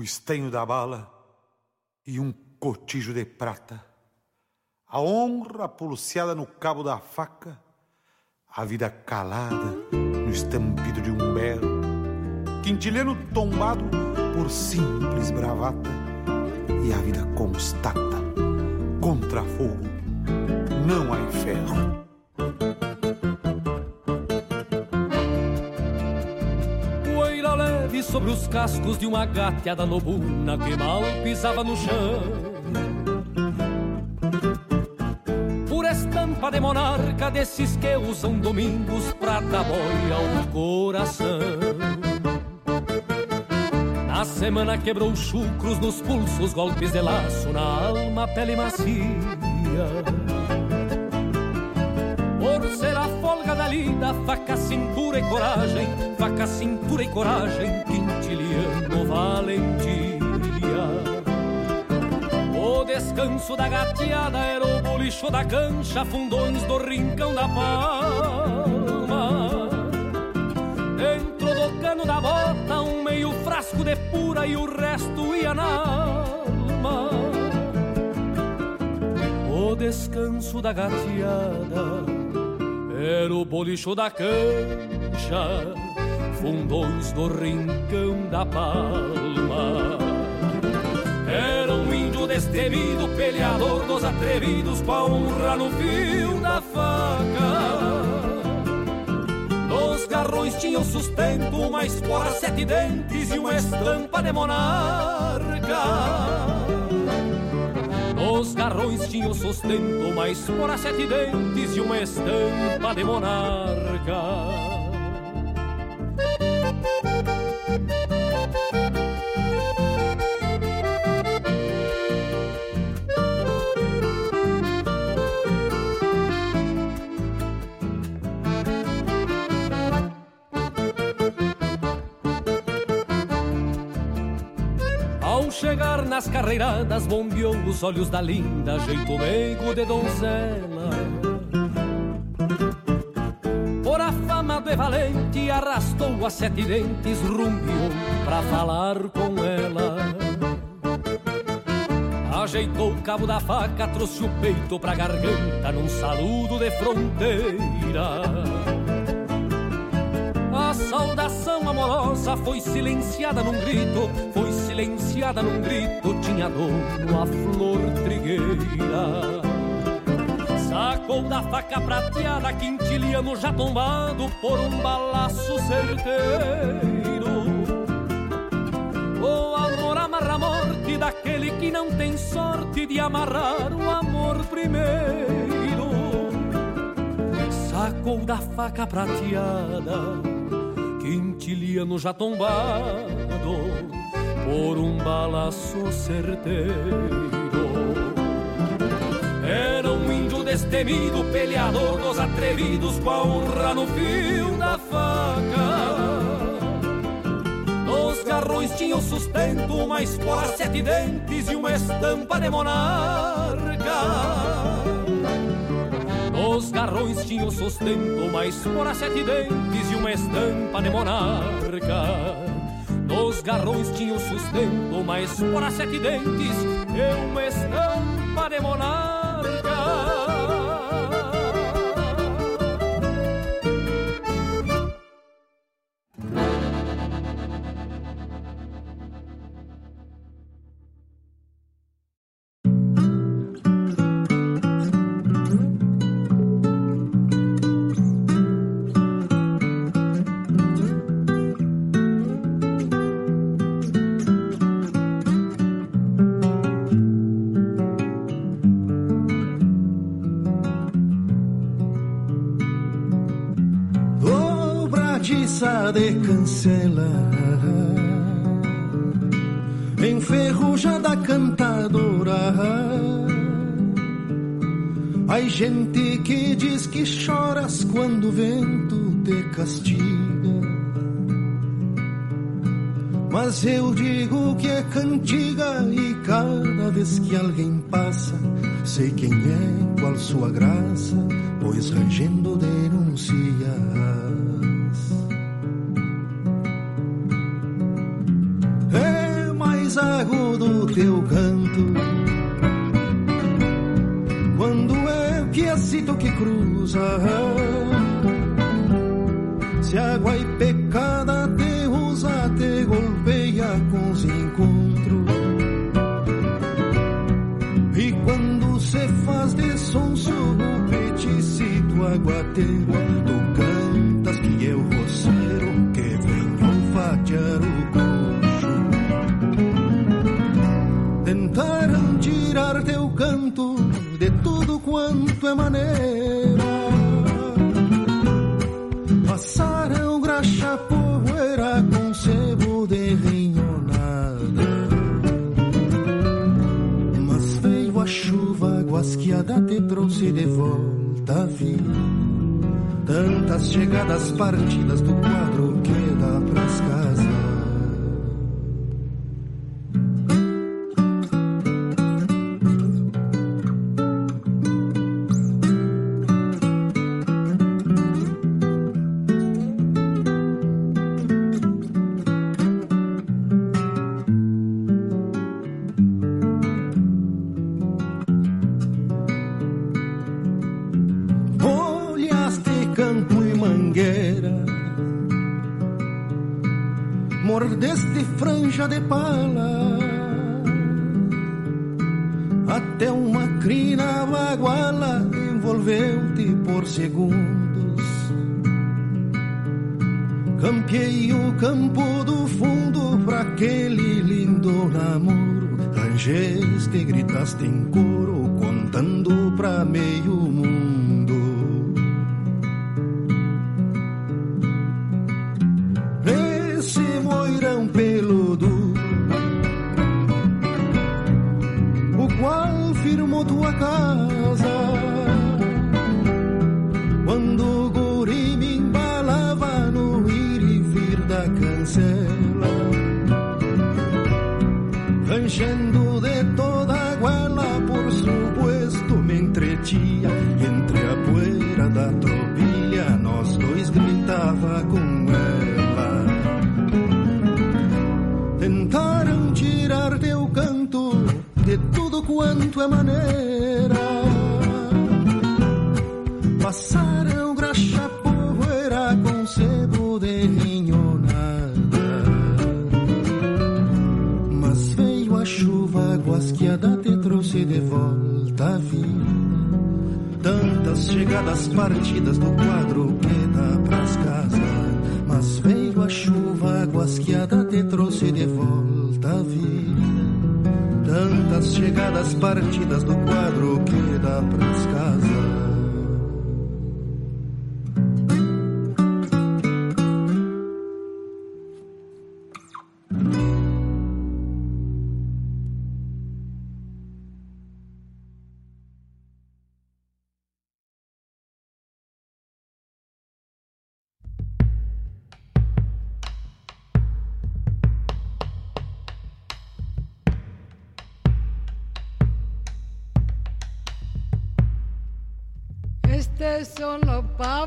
O estenho da bala e um cotijo de prata a honra pulseada no cabo da faca, a vida calada no estampido de um berro, quintilhano tombado por simples bravata, e a vida constata, contra fogo não há ferro. Sobre os cascos de uma gateada nobuna que mal pisava no chão estampa de monarca desses que usam domingos pra dar boia ao coração. Na semana quebrou chucros nos pulsos, golpes de laço na alma, pele macia. Por ser a folga da lida, faca, cintura e coragem, faca, cintura e coragem, valentia. O descanso da gateada era o bolicho da cancha, fundões do rincão da palma. Dentro do cano da bota, um meio frasco de pura e o resto ia na alma. O descanso da gateada era o bolicho da cancha, fundões do rincão da palma. Era um índio destemido, peleador dos atrevidos, com a honra no fio da faca. Nos garrões tinha o sustento, uma espora, sete dentes e uma estampa de monarca. Nos garrões tinha o sustento, uma espora, sete dentes e uma estampa de monarca. Nas carreiradas, bombeou os olhos da linda, jeito meigo de donzela. Por a fama de valente, arrastou a sete dentes, rumbiou pra falar com ela. Ajeitou o cabo da faca, trouxe o peito pra garganta, num saludo de fronteira. A saudação amorosa foi silenciada num grito, foi silenciada num grito, tinha dono a flor trigueira. Sacou da faca prateada, quintiliano já tombado por um balaço certeiro. O amor amarra a morte daquele que não tem sorte de amarrar o amor primeiro. Sacou da faca prateada quintiliano já tombado por um balaço certeiro. Era um índio destemido, peleador dos atrevidos, com a honra no fio da faca. Nos garrões tinha o sustento, uma espora, sete dentes e uma estampa de monarca. Os garrões tinham sustento, mas fora sete dentes e uma estampa de monarca. Nos garrões tinham sustento, mas fora sete dentes e uma estampa de monarca. Cancela Enferrujada cantadora Hay gente que diz que choras quando o vento te castiga. Mas eu digo que é cantiga e cada vez que alguém passa, sei quem é, qual sua graça, pois rangendo denuncias. Teu canto piecito que cruza. Tentaram tirar teu canto de tudo quanto é maneira. Passaram graxa poeira com sebo de rinhonada. Mas veio a chuva guasqueada, te trouxe de volta a vida. Tantas chegadas partidas do quadro que dá pras casas.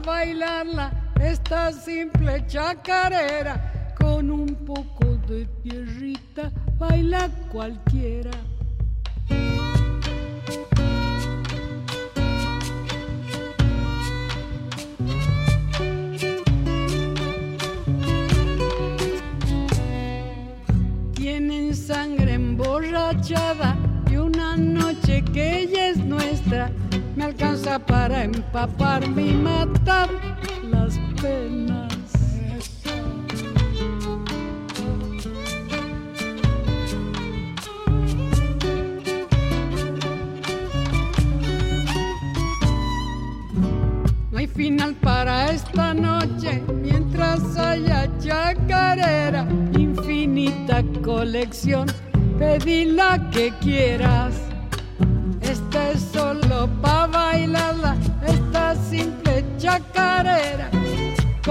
Bailarla esta simple chacarera con un poco de tierrita baila cualquiera. Tienen sangre emborrachada y una noche que ella es nuestra me alcanza para empaparme y matar las penas. No hay final para esta noche mientras haya chacarera, infinita colección, pedí la que quieras.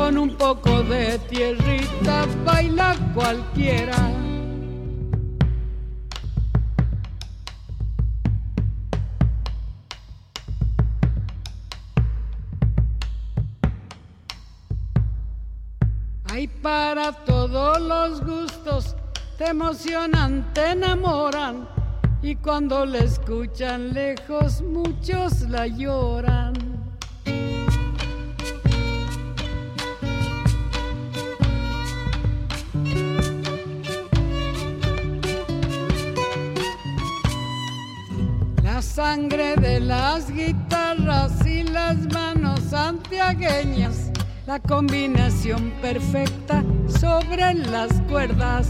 con un poco de tierrita baila cualquiera. Hay para todos los gustos, te emocionan, te enamoran y cuando la escuchan lejos muchos la lloran. Sangre de las guitarras y las manos santiagueñas la combinación perfecta sobre las cuerdas.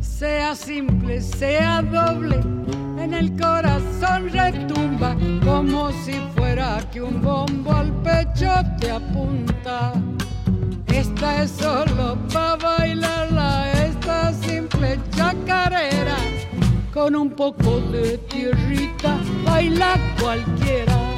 Sea simple, sea doble, en el corazón retumba como si fuera que un bombo al pecho te apunta. Esta es solo para bailarla, esta simple chacarera. Con un poco de tierrita baila cualquiera.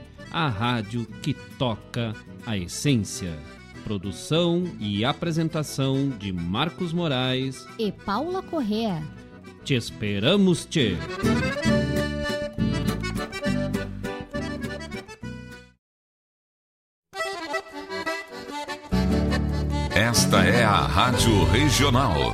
a rádio que toca a essência. Produção e apresentação de Marcos Moraes e Paula Correa. Te esperamos, te. Esta é a Rádio Regional.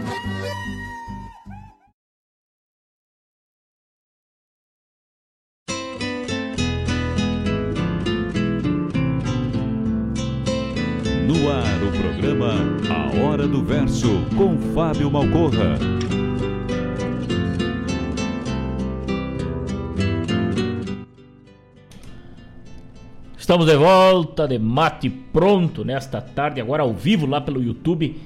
Estamos de volta, de mate pronto nesta tarde, agora ao vivo lá pelo YouTube.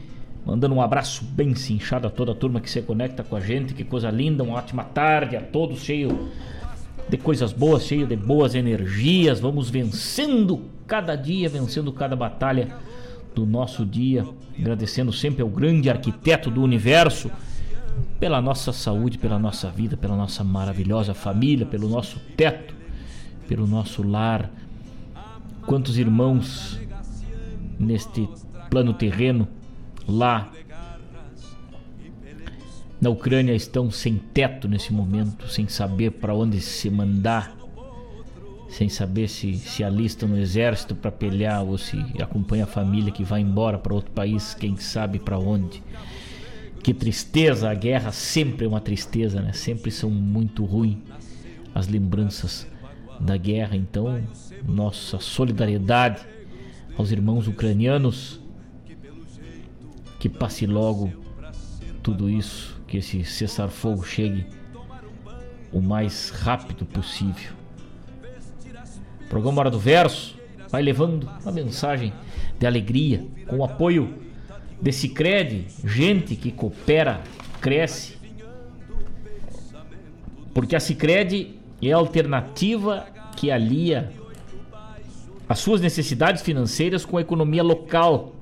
Mandando um abraço bem cinchado a toda a turma que se conecta com a gente. Que coisa linda, uma ótima tarde a todos, cheio de coisas boas, cheio de boas energias. Vamos vencendo cada dia, vencendo cada batalha do nosso dia. Agradecendo sempre ao grande arquiteto do universo, pela nossa saúde, pela nossa vida, pela nossa maravilhosa família, pelo nosso teto, pelo nosso lar. Quantos irmãos neste plano terreno lá na Ucrânia estão sem teto nesse momento, sem saber para onde se mandar, sem saber se se alistam no exército para pelear ou se acompanha a família que vai embora para outro país, quem sabe para onde. Que tristeza, a guerra sempre é uma tristeza, né? Sempre são muito ruins as lembranças da guerra. Então, nossa solidariedade aos irmãos ucranianos. Que passe logo tudo isso, que esse cessar-fogo chegue o mais rápido possível. O programa Hora do Verso vai levando uma mensagem de alegria com o apoio desse Cicred, gente que coopera, cresce. Porque a Cicred é a alternativa que alia as suas necessidades financeiras com a economia local.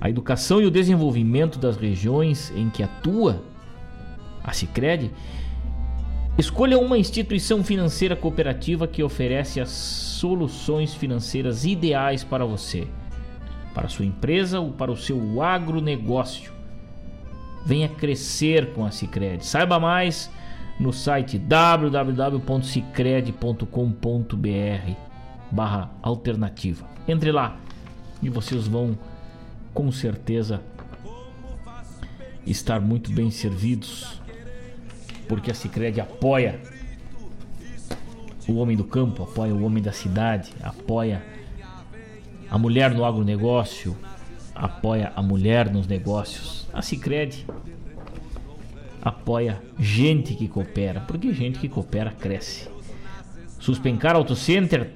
A educação e o desenvolvimento das regiões em que atua a Cicred. Escolha uma instituição financeira cooperativa que oferece as soluções financeiras ideais para você para sua empresa ou para o seu agronegócio. Venha crescer com a Cicred. Saiba mais no site www.cicred.com.br barra alternativa. Entre lá e vocês vão com certeza estar muito bem servidos porque a Cicred apoia o homem do campo, apoia o homem da cidade, apoia a mulher no agronegócio apoia a mulher nos negócios. A Cicred apoia gente que coopera, porque gente que coopera cresce. Suspencar Auto Center,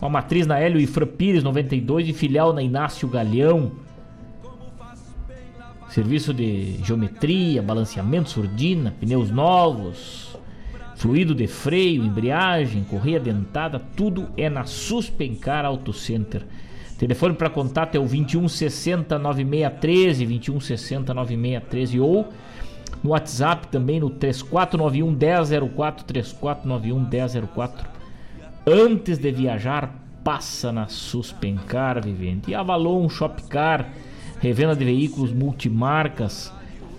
com a matriz na Hélio Ifra Pires 92 e filial na Inácio Galeão. Serviço de geometria, balanceamento, surdina, pneus novos, fluido de freio, embreagem, correia dentada, tudo é na Suspencar Auto Center. Telefone para contato é o 2160 9613, 2160 9613 ou no WhatsApp também no 3491 1004, 3491 1004. Antes de viajar, passa na Suspencar Vivente. E Avalon Shopcar, revenda de veículos multimarcas,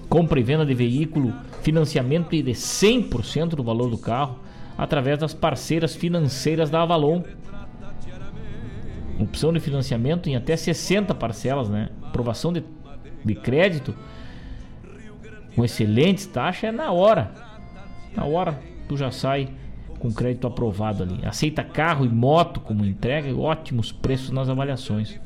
compra e venda de veículo, financiamento de 100% do valor do carro através das parceiras financeiras da Avalon opção de financiamento em até 60 parcelas, né? Aprovação de, de crédito com excelentes taxas é na hora. Na hora tu já sai com crédito aprovado ali. Aceita carro e moto como entrega e ótimos preços nas avaliações.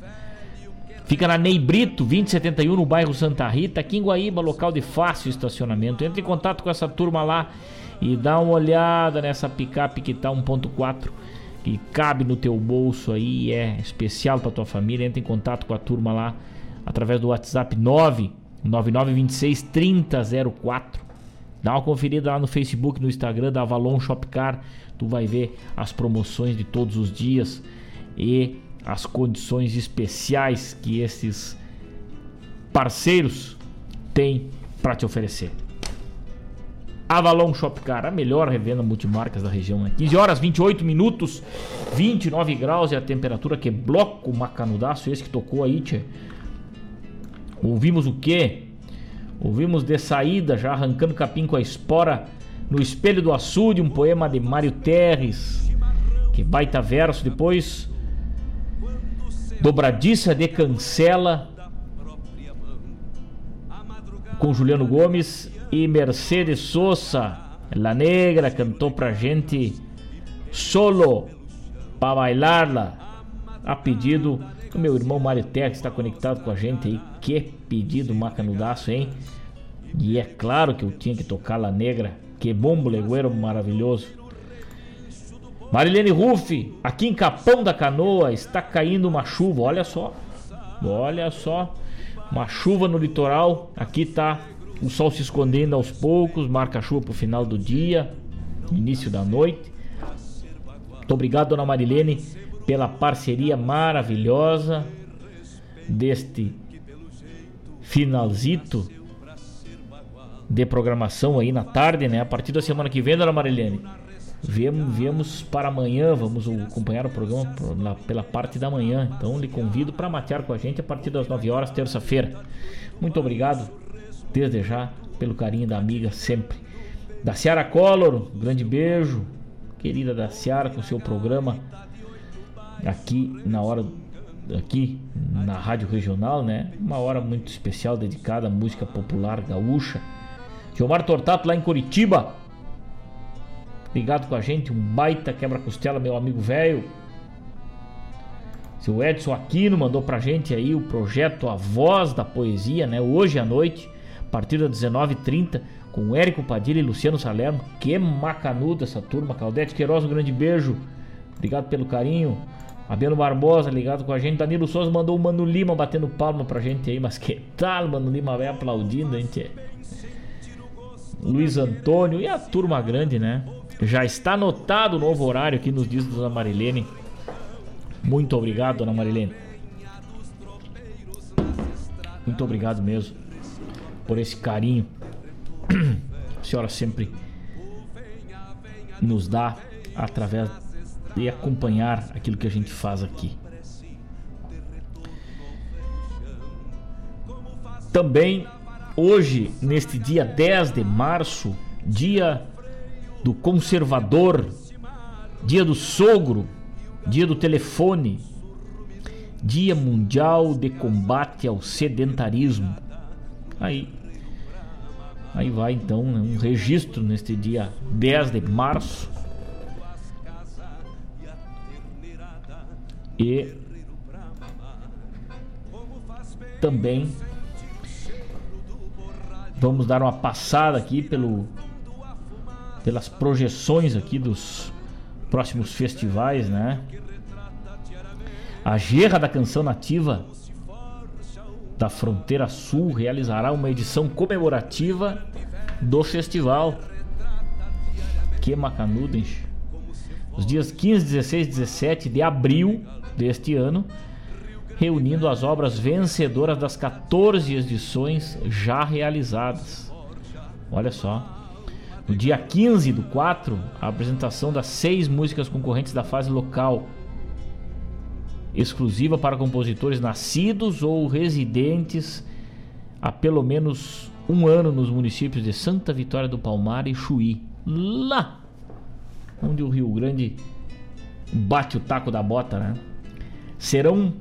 Fica na Ney Brito, 2071, no bairro Santa Rita, aqui em Guaíba, local de fácil estacionamento. Entre em contato com essa turma lá e dá uma olhada nessa picape que tá 1.4 que cabe no teu bolso aí, é especial para tua família, entra em contato com a turma lá através do WhatsApp 99926 3004. Dá uma conferida lá no Facebook, no Instagram da Avalon Shopcar, tu vai ver as promoções de todos os dias e as condições especiais que esses parceiros têm para te oferecer. Avalon Shopcar, a melhor revenda multimarcas da região. Né? 15 horas 28 minutos, 29 graus e a temperatura que bloco macanudaço esse que tocou aí, tchê. Ouvimos o quê? Ouvimos de saída, já arrancando capim com a espora, no espelho do açude, um poema de Mário Terres. Que baita verso. Depois, dobradiça de cancela, com Juliano Gomes e Mercedes Sosa, La Negra, cantou pra gente solo para bailarla. A pedido do meu irmão Marité, que está conectado com a gente aí. Que pedido macanudaço, hein? E é claro que eu tinha que tocar La Negra. Que bom legueiro maravilhoso. Marilene Ruff, aqui em Capão da Canoa está caindo uma chuva, olha só. Olha só. Uma chuva no litoral. Aqui tá o sol se escondendo aos poucos, marca chuva pro final do dia, início da noite. Muito obrigado, dona Marilene, pela parceria maravilhosa deste finalzito de programação aí na tarde, né? A partir da semana que vem, dona Marilene, viemos, viemos para amanhã, vamos acompanhar o programa pela parte da manhã. Então lhe convido para matear com a gente a partir das 9 horas, terça-feira. Muito obrigado, desde já, pelo carinho da amiga sempre. Da Ciara Collor, um grande beijo, querida da Ciara, com seu programa aqui na hora aqui na Rádio Regional, né? Uma hora muito especial dedicada à música popular gaúcha. Gilmar Tortato lá em Curitiba. Ligado com a gente, um baita quebra-costela, meu amigo velho. Seu Edson Aquino mandou pra gente aí o projeto A Voz da Poesia, né? Hoje à noite, a partir das 19h30, com Érico Padilha e Luciano Salerno. Que macanudo essa turma. Claudete Queiroz, um grande beijo. Obrigado pelo carinho. Fabiano Barbosa ligado com a gente. Danilo Souza mandou o Mano Lima batendo palma pra gente aí. Mas que tal, Mano Lima vai aplaudindo, gente. Luiz Antônio e a turma grande, né? Já está anotado o novo horário aqui nos dias da Dona Marilene. Muito obrigado, Dona Marilene. Muito obrigado mesmo por esse carinho. A senhora sempre nos dá através e acompanhar aquilo que a gente faz aqui. Também hoje, neste dia 10 de março, dia do conservador, dia do sogro, dia do telefone, dia mundial de combate ao sedentarismo. Aí, aí vai então né, um registro neste dia 10 de março E também vamos dar uma passada aqui pelo pelas projeções aqui dos próximos festivais, né? A Gerra da Canção Nativa da Fronteira Sul realizará uma edição comemorativa do festival. Que macanudens. Os dias 15, 16 e 17 de abril deste ano, reunindo as obras vencedoras das 14 edições já realizadas. Olha só. No dia 15 do 4, a apresentação das seis músicas concorrentes da fase local, exclusiva para compositores nascidos ou residentes há pelo menos um ano nos municípios de Santa Vitória do Palmar e Chuí, lá onde o Rio Grande bate o taco da bota, né? Serão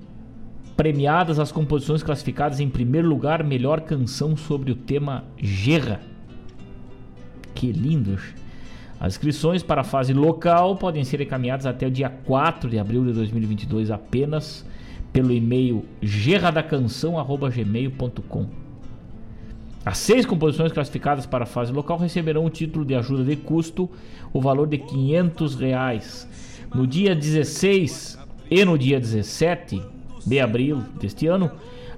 premiadas as composições classificadas em primeiro lugar melhor canção sobre o tema Gerra. Que lindo! As inscrições para a fase local podem ser encaminhadas até o dia 4 de abril de 2022 apenas pelo e-mail gerradacanção@gmail.com. As seis composições classificadas para a fase local receberão o título de ajuda de custo, o valor de 500 reais. No dia 16 e no dia 17 de abril deste ano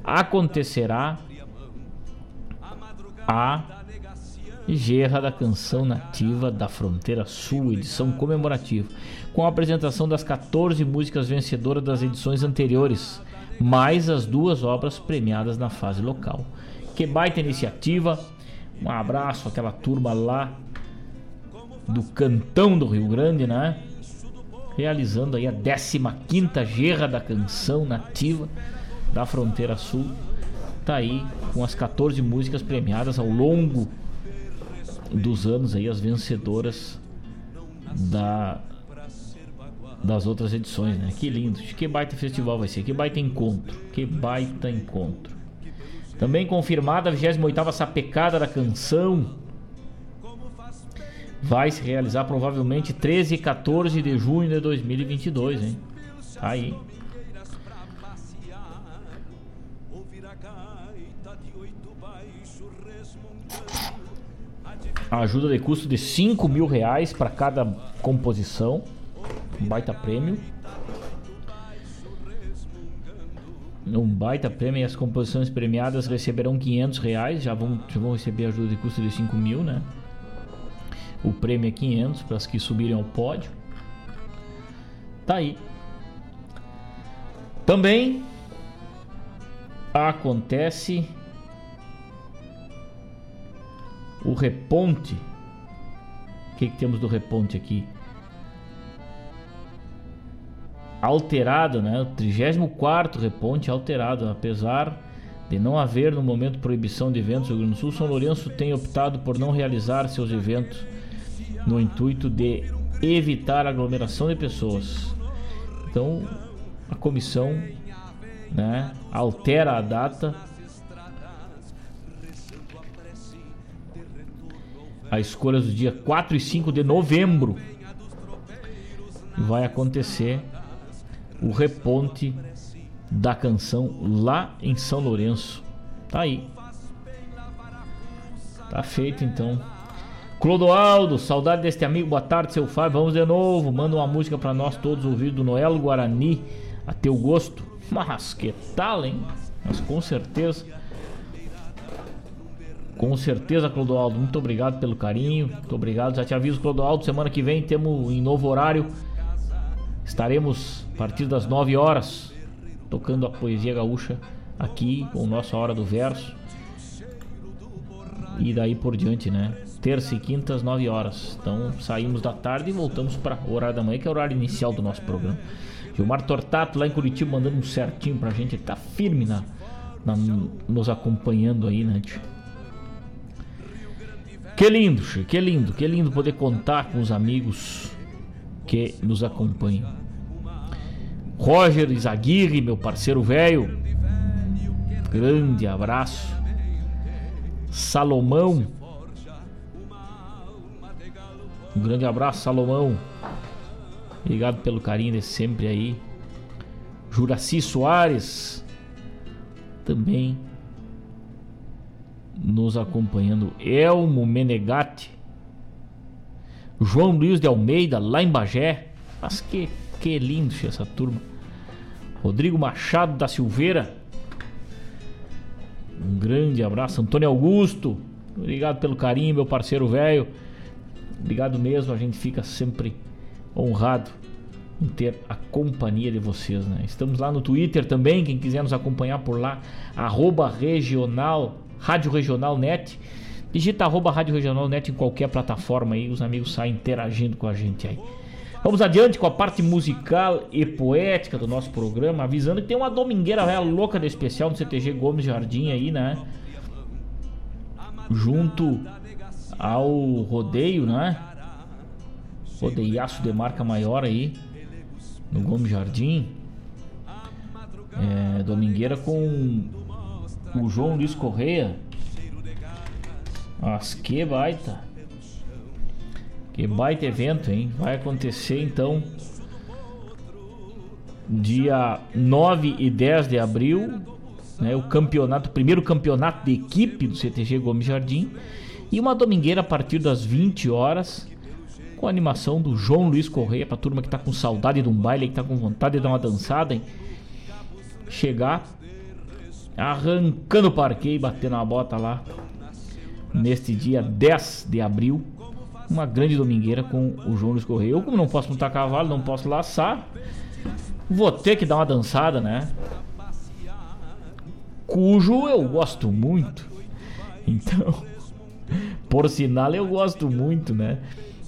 acontecerá a Gerra da Canção Nativa da Fronteira Sul, edição comemorativa, com a apresentação das 14 músicas vencedoras das edições anteriores, mais as duas obras premiadas na fase local. Que baita iniciativa! Um abraço àquela turma lá do Cantão do Rio Grande, né? realizando aí a 15ª Gerra da Canção Nativa da Fronteira Sul. Tá aí com as 14 músicas premiadas ao longo dos anos aí as vencedoras da das outras edições, né? Que lindo. Que baita festival vai ser, que baita encontro, que baita encontro. Também confirmada a 28ª Sapecada da Canção vai se realizar provavelmente 13 e 14 de junho de 2022, hein? Tá aí. Ajuda de custo de 5 mil reais para cada composição. Um baita prêmio. Um baita prêmio e as composições premiadas receberão 500 reais. Já vão, já vão receber ajuda de custo de 5 mil, né? O prêmio é 500 para as que subirem ao pódio. Tá aí. Também acontece o reponte. O que, que temos do reponte aqui? Alterado, né? O 34 reponte alterado, apesar de não haver no momento proibição de eventos no Rio Grande do Sul, São Lourenço tem optado por não realizar seus eventos no intuito de evitar aglomeração de pessoas. Então, a comissão né, altera a data. A escolha do dia 4 e 5 de novembro vai acontecer o reponte da canção lá em São Lourenço. Tá aí. Tá feito então. Clodoaldo, saudade deste amigo, boa tarde, seu Fábio. Vamos de novo. Manda uma música para nós todos ouvir do Noel Guarani, a teu gosto. Mas que tal, hein? Mas com certeza. Com certeza, Clodoaldo. Muito obrigado pelo carinho. Muito obrigado. Já te aviso, Clodoaldo. Semana que vem temos em novo horário. Estaremos a partir das 9 horas tocando a poesia gaúcha aqui com nossa Hora do Verso. E daí por diante, né? terça e quinta às 9 horas. Então saímos da tarde e voltamos para o horário da manhã, que é o horário inicial do nosso programa. Gilmar Tortato lá em Curitiba mandando um certinho pra gente, ele tá firme na, na nos acompanhando aí, né? Que lindo, que lindo, que lindo poder contar com os amigos que nos acompanham. Roger Izaguirre, meu parceiro velho, grande abraço. Salomão, um grande abraço, Salomão. Obrigado pelo carinho de sempre aí. Juraci Soares também nos acompanhando. Elmo Menegatti. João Luiz de Almeida, lá em Bagé. Mas que, que lindo essa turma. Rodrigo Machado da Silveira. Um grande abraço. Antônio Augusto. Obrigado pelo carinho, meu parceiro velho. Obrigado mesmo, a gente fica sempre honrado em ter a companhia de vocês, né? Estamos lá no Twitter também, quem quiser nos acompanhar por lá, arroba regional, Rádio Regional Net. Digita arroba Rádio Regional Net em qualquer plataforma aí, os amigos saem interagindo com a gente aí. Vamos adiante com a parte musical e poética do nosso programa, avisando que tem uma domingueira velha louca de especial no CTG Gomes Jardim aí, né? Junto ao rodeio, né? Rodeiaço de marca maior aí no Gomes Jardim. É, domingueira com o João Luiz Correia. Mas que baita! Que baita evento, hein? Vai acontecer então dia 9 e 10 de abril, né, o campeonato, o primeiro campeonato de equipe do CTG Gomes Jardim. E uma domingueira a partir das 20 horas, com a animação do João Luiz Correia, pra turma que tá com saudade de um baile, que tá com vontade de dar uma dançada, hein? Chegar arrancando o parqueio e batendo a bota lá neste dia 10 de abril. Uma grande domingueira com o Luiz Correia. Eu, como não posso montar cavalo, não posso laçar, vou ter que dar uma dançada, né? Cujo eu gosto muito. Então, por sinal, eu gosto muito, né?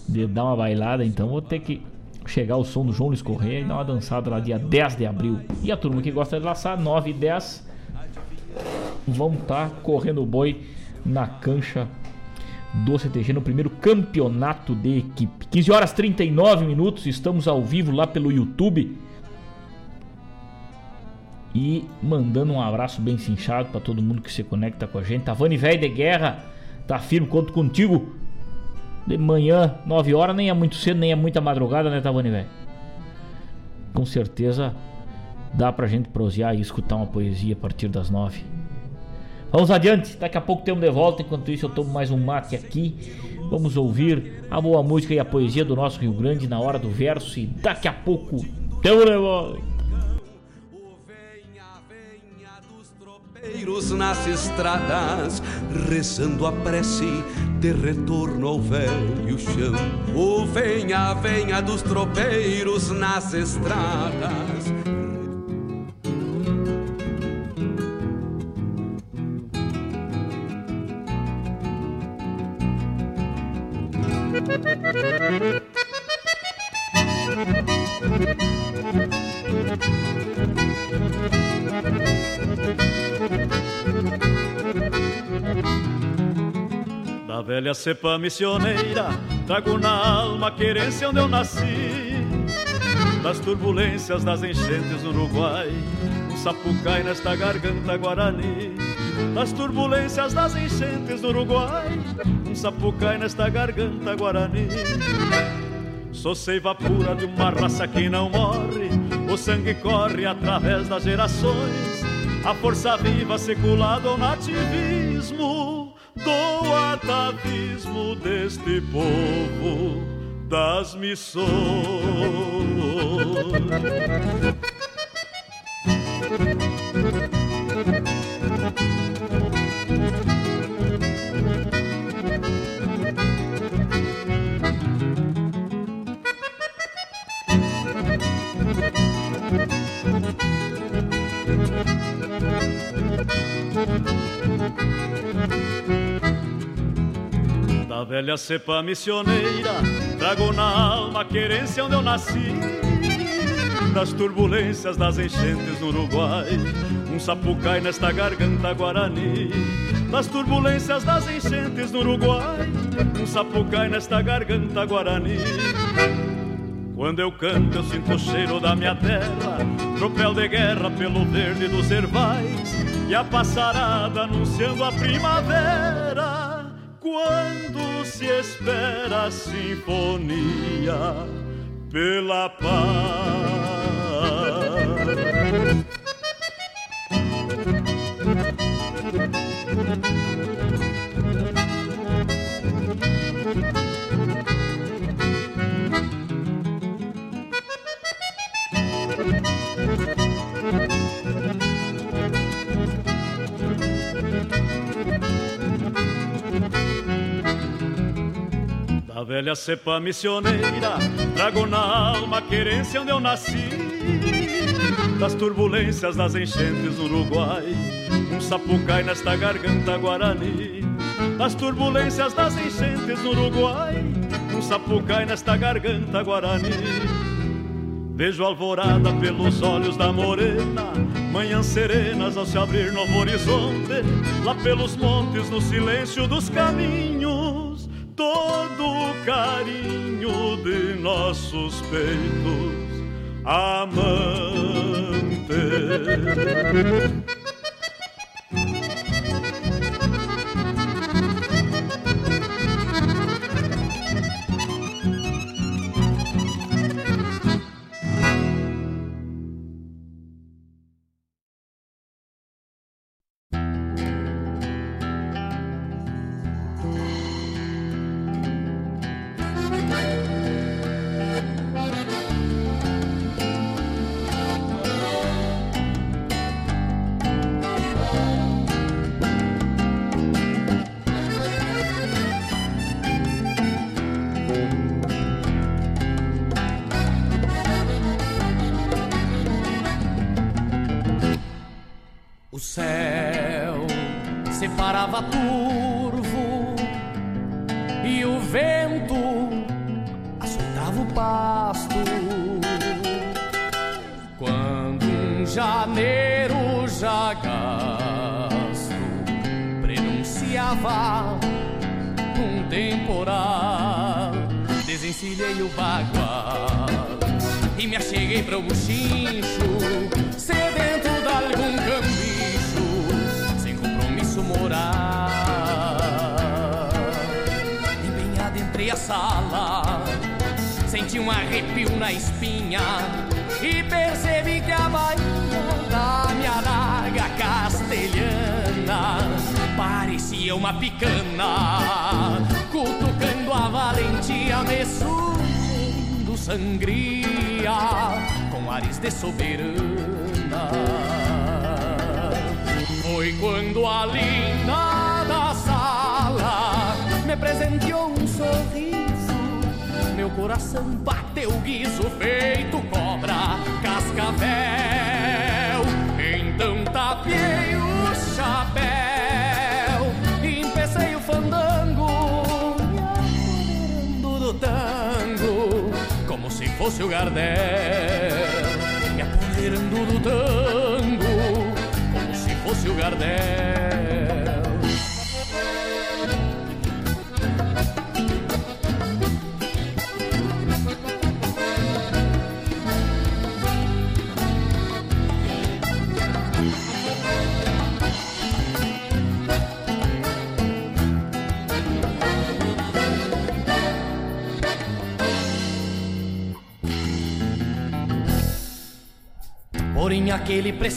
De dar uma bailada, então vou ter que chegar o som do João Luiz Correia e dar uma dançada lá dia 10 de abril. E a turma que gosta de laçar, 9 e 10, vão estar tá correndo boi na cancha do CTG no primeiro campeonato de equipe. 15 horas 39 minutos, estamos ao vivo lá pelo YouTube. E mandando um abraço bem cinchado para todo mundo que se conecta com a gente. Tavani Velho de Guerra, Tá firme, conto contigo. De manhã, 9 horas, nem é muito cedo, nem é muita madrugada, né, Tavani, velho? Com certeza dá pra gente prosear e escutar uma poesia a partir das 9. Vamos adiante, daqui a pouco temos de volta. Enquanto isso, eu tomo mais um mate aqui. Vamos ouvir a boa música e a poesia do nosso Rio Grande na hora do verso. E daqui a pouco temos de volta. nas estradas, rezando a prece de retorno ao velho chão. O venha, venha dos tropeiros nas estradas. Da velha cepa missioneira, trago na alma a querência onde eu nasci. Das turbulências das enchentes no Uruguai, um sapucai nesta garganta guarani. Das turbulências das enchentes no Uruguai, um sapucai nesta garganta guarani. Sou seiva pura de uma raça que não morre, o sangue corre através das gerações. A força viva seculada ao nativismo do atavismo deste povo das missões. Da velha cepa missioneira, trago na alma a querência onde eu nasci. Das turbulências das enchentes no Uruguai, um sapucai nesta garganta guarani. Das turbulências das enchentes no Uruguai, um sapucai nesta garganta guarani. Quando eu canto, eu sinto o cheiro da minha terra, tropel de guerra pelo verde dos ervais, e a passarada anunciando a primavera quando se espera a sinfonia pela paz. Da velha cepa missioneira, trago na alma a querência onde eu nasci. Das turbulências das enchentes do Uruguai, um sapucai nesta garganta guarani. Das turbulências das enchentes no Uruguai, um sapucai nesta garganta guarani. Vejo alvorada pelos olhos da morena, manhãs serenas ao se abrir novo horizonte, lá pelos montes, no silêncio dos caminhos, todo o carinho de nossos peitos amantes.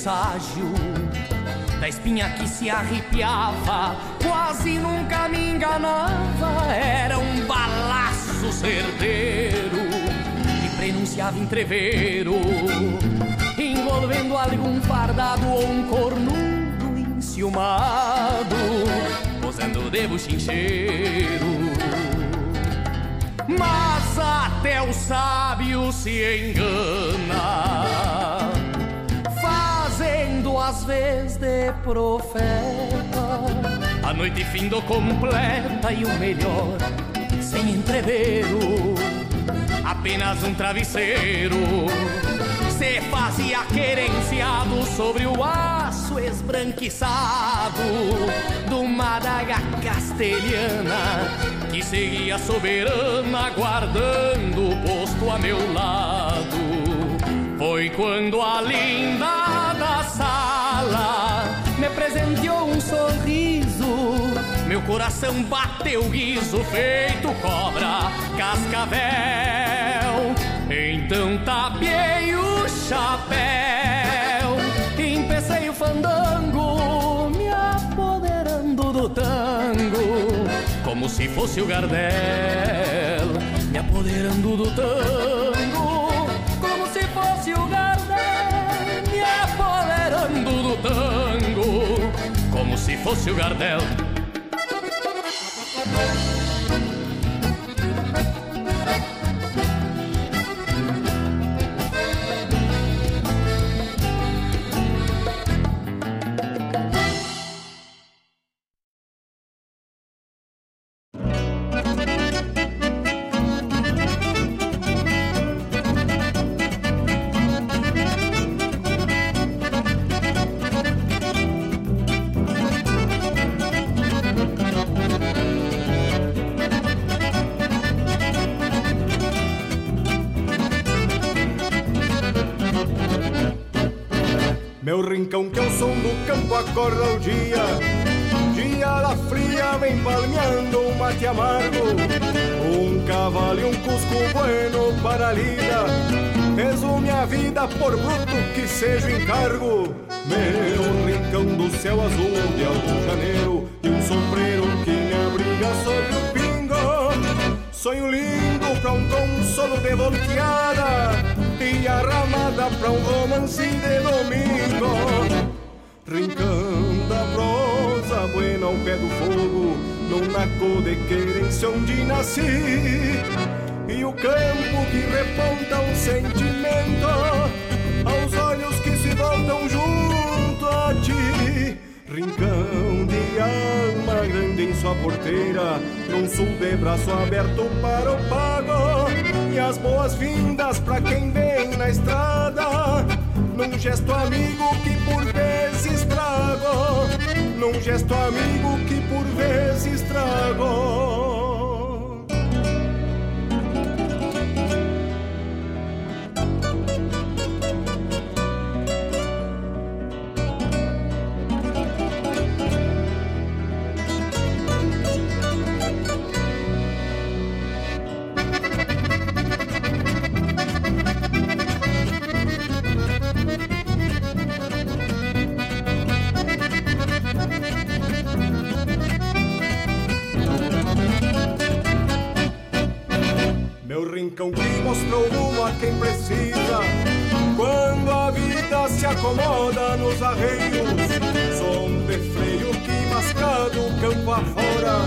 Presságio da espinha que se arrepiava quase nunca me enganava. Era um balaço certeiro que prenunciava entreveiro, envolvendo algum fardado ou um cornudo enciumado, posando de buchincheiro. Mas até o sábio se engana vezes de profeta. A noite findou completa e o melhor, sem entreveiro, apenas um travesseiro. Se fazia querenciado sobre o aço esbranquiçado do Madaga castelhana que seguia soberana guardando o posto a meu lado. Foi quando a coração bateu guiso, feito cobra, cascavel. Então tapiei o chapéu, empecei o fandango, me apoderando do tango, como se fosse o Gardel, me apoderando do tango como se fosse o Gardel me apoderando do tango, como se fosse o Gardel. Acorda o dia Dia da fria vem palmeando um mate amargo. Um cavalo e um cusco bueno para a lida Resume a vida por bruto que seja encargo. Meu rincão do céu azul de alto janeiro E um sombreiro que me abriga. Sobre o pingo Sonho lindo pra um consolo de volteada e a ramada pra um romance de domingo. Rincão da prosa, buena ao pé do fogo, num naco de querência onde nasci. E o campo que reponta um sentimento, aos olhos que se voltam junto a ti. Rincão de alma grande em sua porteira, num sul de braço aberto para o pago. E as boas-vindas pra quem vem na estrada, num gesto amigo que por num gesto amigo que por vezes trago. Rincão que mostrou rumo a quem precisa. Quando a vida se acomoda nos arreios Som de freio que mascado campo afora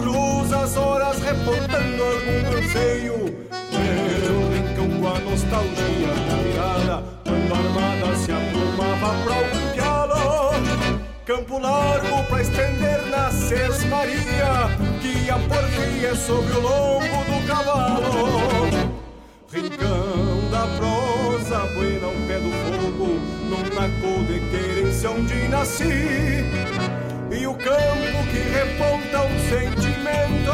Cruza as horas reportando algum anseio. Meu rincão com a nostalgia mirada Quando a armada se aprumava pra algum pialo Campo largo pra estender na sesmaria Que a porfia é sobre o lombo do cavalo. da prosa, buena ao pé do fogo, num naco de querência onde nasci. E o campo que reponta um sentimento,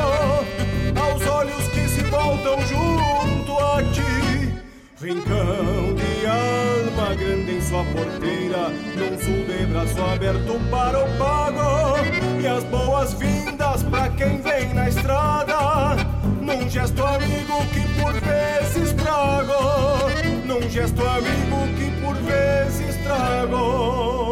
aos olhos que se voltam junto a ti. Rincão de alma grande em sua porteira, num sul de braço aberto para o pago. E as boas-vindas para quem vem na estrada, num gesto amigo que por vezes trago, num gesto amigo que por vezes trago.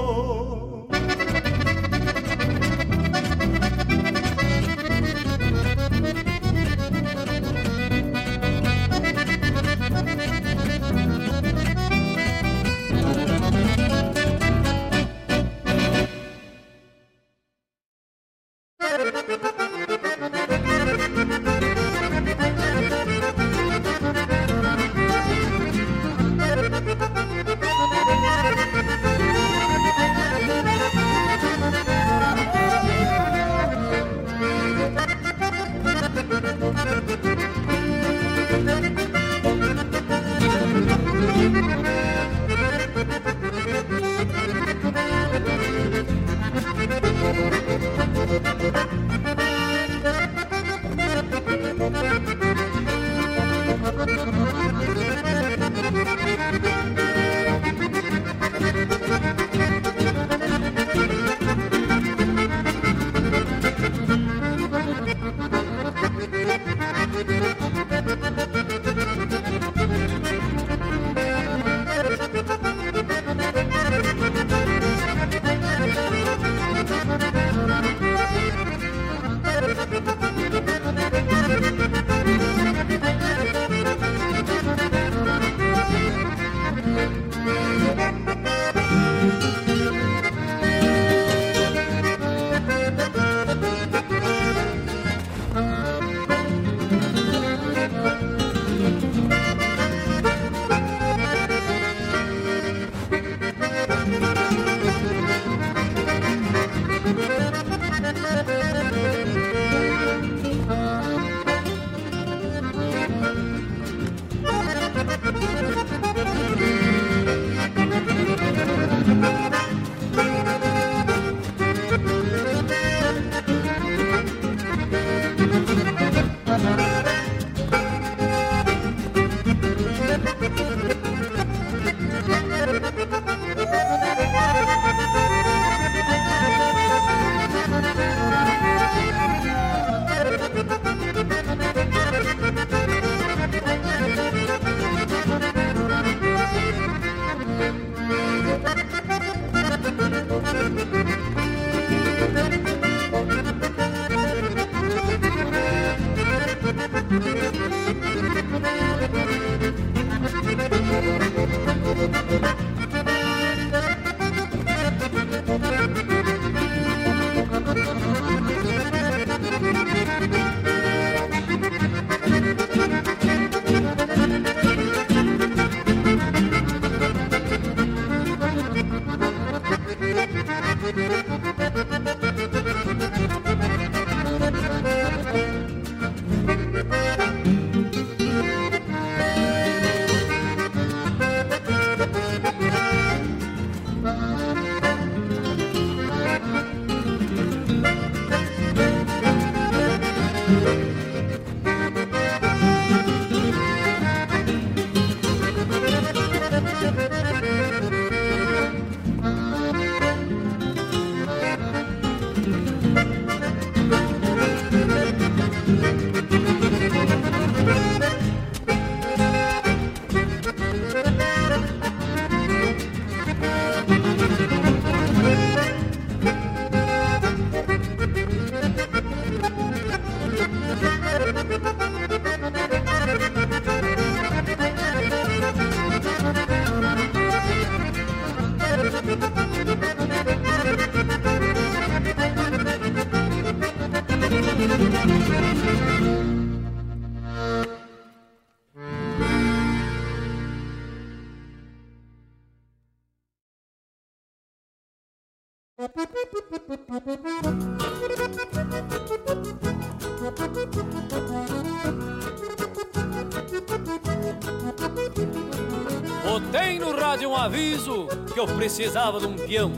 Aviso que eu precisava de um peão.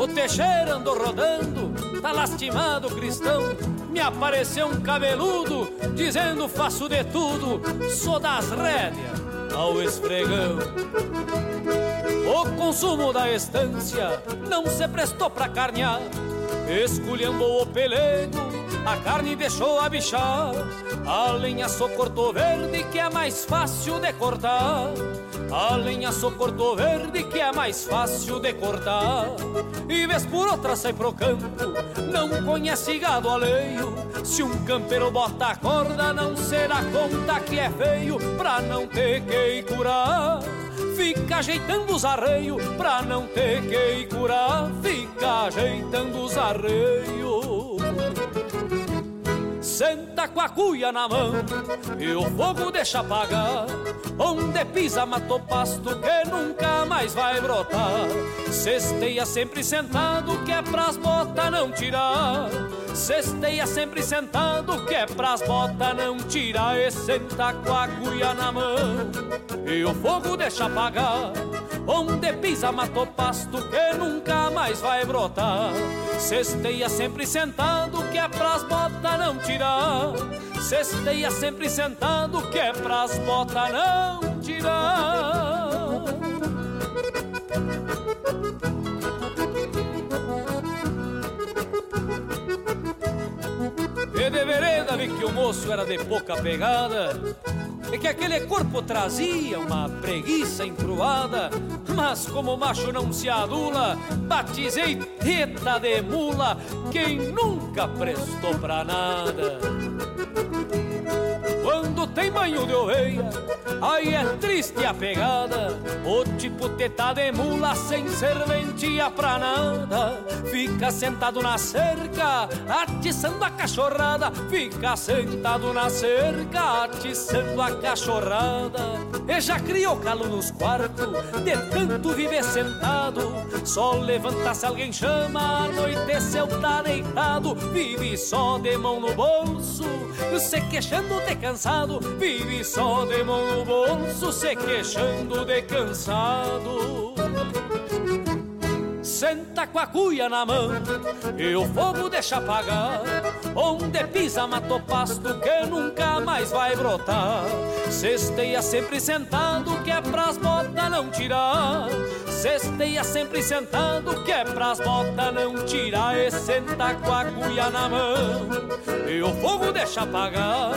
O Teixeira andou rodando, tá lastimado cristão. Me apareceu um cabeludo dizendo faço de tudo, sou das rédeas ao esfregão. O consumo da estância não se prestou pra carnear, esculhambou o pelego, a carne deixou a bichar. A lenha só cortou verde que é mais fácil de cortar. A lenha só cortou verde que é mais fácil de cortar. E vez por outra sai pro campo, não conhece gado alheio. Se um campeiro bota a corda, não será conta que é feio pra não ter que curar. Fica ajeitando os arreios pra não ter que curar. Fica ajeitando os arreios. Senta com a cuia na mão e o fogo deixa apagar. Onde pisa matou pasto que nunca mais vai brotar. Cesteia sempre sentado que é pras botas não tirar. Cesteia sempre sentado que é pras botas não tirar. E senta com a cuia na mão e o fogo deixa apagar. Onde pisa matou pasto que nunca mais vai brotar. Cesteia sempre sentado que é pras botas não tirar. Cesteia sempre sentado que é pras botas não tirar. Que o moço era de pouca pegada E que aquele corpo trazia uma preguiça encruada Mas como macho não se adula Batizei teta de mula Quem nunca prestou pra nada tem banho de oveia, aí é triste a pegada. O tipo teta de mula sem serventia pra nada. Fica sentado na cerca, atiçando a cachorrada. Fica sentado na cerca, atiçando a cachorrada. E já criou calo nos quartos, de tanto viver sentado. Só levanta se alguém chama, anoiteceu, tá deitado. Vive só de mão no bolso, se queixando de cansado. Vive só de mão no bolso, se queixando de cansado. Senta com a cuia na mão e o fogo deixa apagar. Onde pisa matou pasto que nunca mais vai brotar. Cesteia sempre sentado que é pras botas não tirar. Cesteia sempre sentado que é pras botas não tirar. E senta com a cuia na mão e o fogo deixa apagar.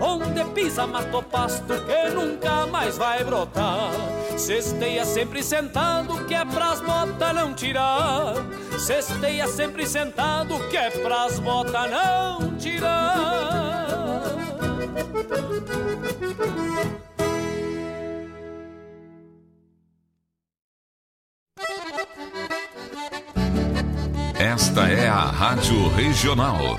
Onde pisa matou pasto que nunca mais vai brotar. Cesteia sempre sentado que é pras botas não tirar. Cesteia sempre sentado que é pras botas não tirar. Esta é a Rádio Regional.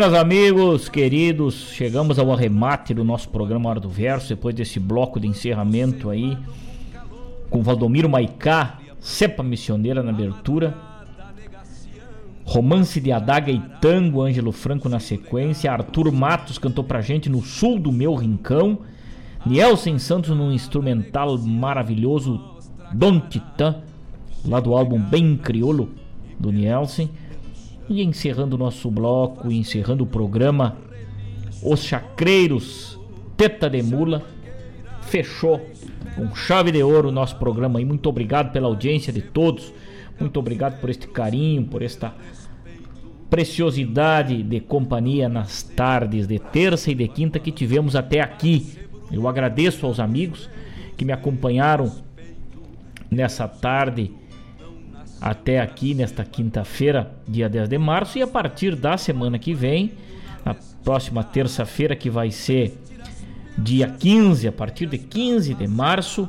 Buenas amigos, queridos, chegamos ao arremate do nosso programa Hora do Verso, depois desse bloco de encerramento aí, com Valdomiro Maicá, cepa missioneira na abertura, romance de adaga e tango, Ângelo Franco na sequência, Arthur Matos cantou pra gente no sul do meu rincão, Nielsen Santos num instrumental maravilhoso, Don Titã, lá do álbum Bem Criolo do Nielsen, e encerrando o nosso bloco, encerrando o programa, os chacreiros Teta de Mula. Fechou com chave de ouro o nosso programa aí. Muito obrigado pela audiência de todos. Muito obrigado por este carinho, por esta preciosidade de companhia nas tardes de terça e de quinta que tivemos até aqui. Eu agradeço aos amigos que me acompanharam nessa tarde até aqui nesta quinta-feira, dia 10 de março, e a partir da semana que vem, na próxima terça-feira, que vai ser dia 15, a partir de 15 de março,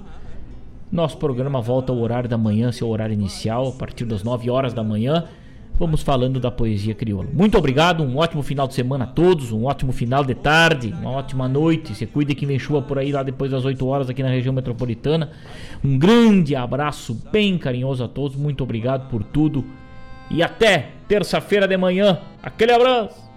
nosso programa volta ao horário da manhã, seu horário inicial, a partir das 9 horas da manhã vamos falando da poesia crioula. Muito obrigado, um ótimo final de semana a todos, um ótimo final de tarde, uma ótima noite. Se cuide que vem chuva por aí lá depois das 8 horas aqui na região metropolitana. Um grande abraço bem carinhoso a todos, muito obrigado por tudo e até terça-feira de manhã. Aquele abraço!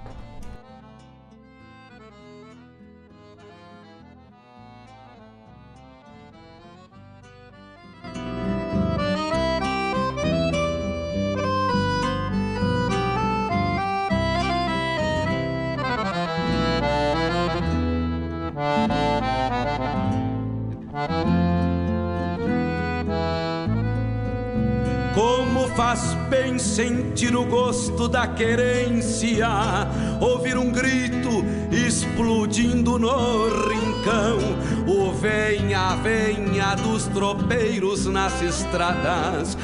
Faz bem sentir o gosto da querência, ouvir um grito explodindo no rincão, o venha, venha dos tropeiros nas estradas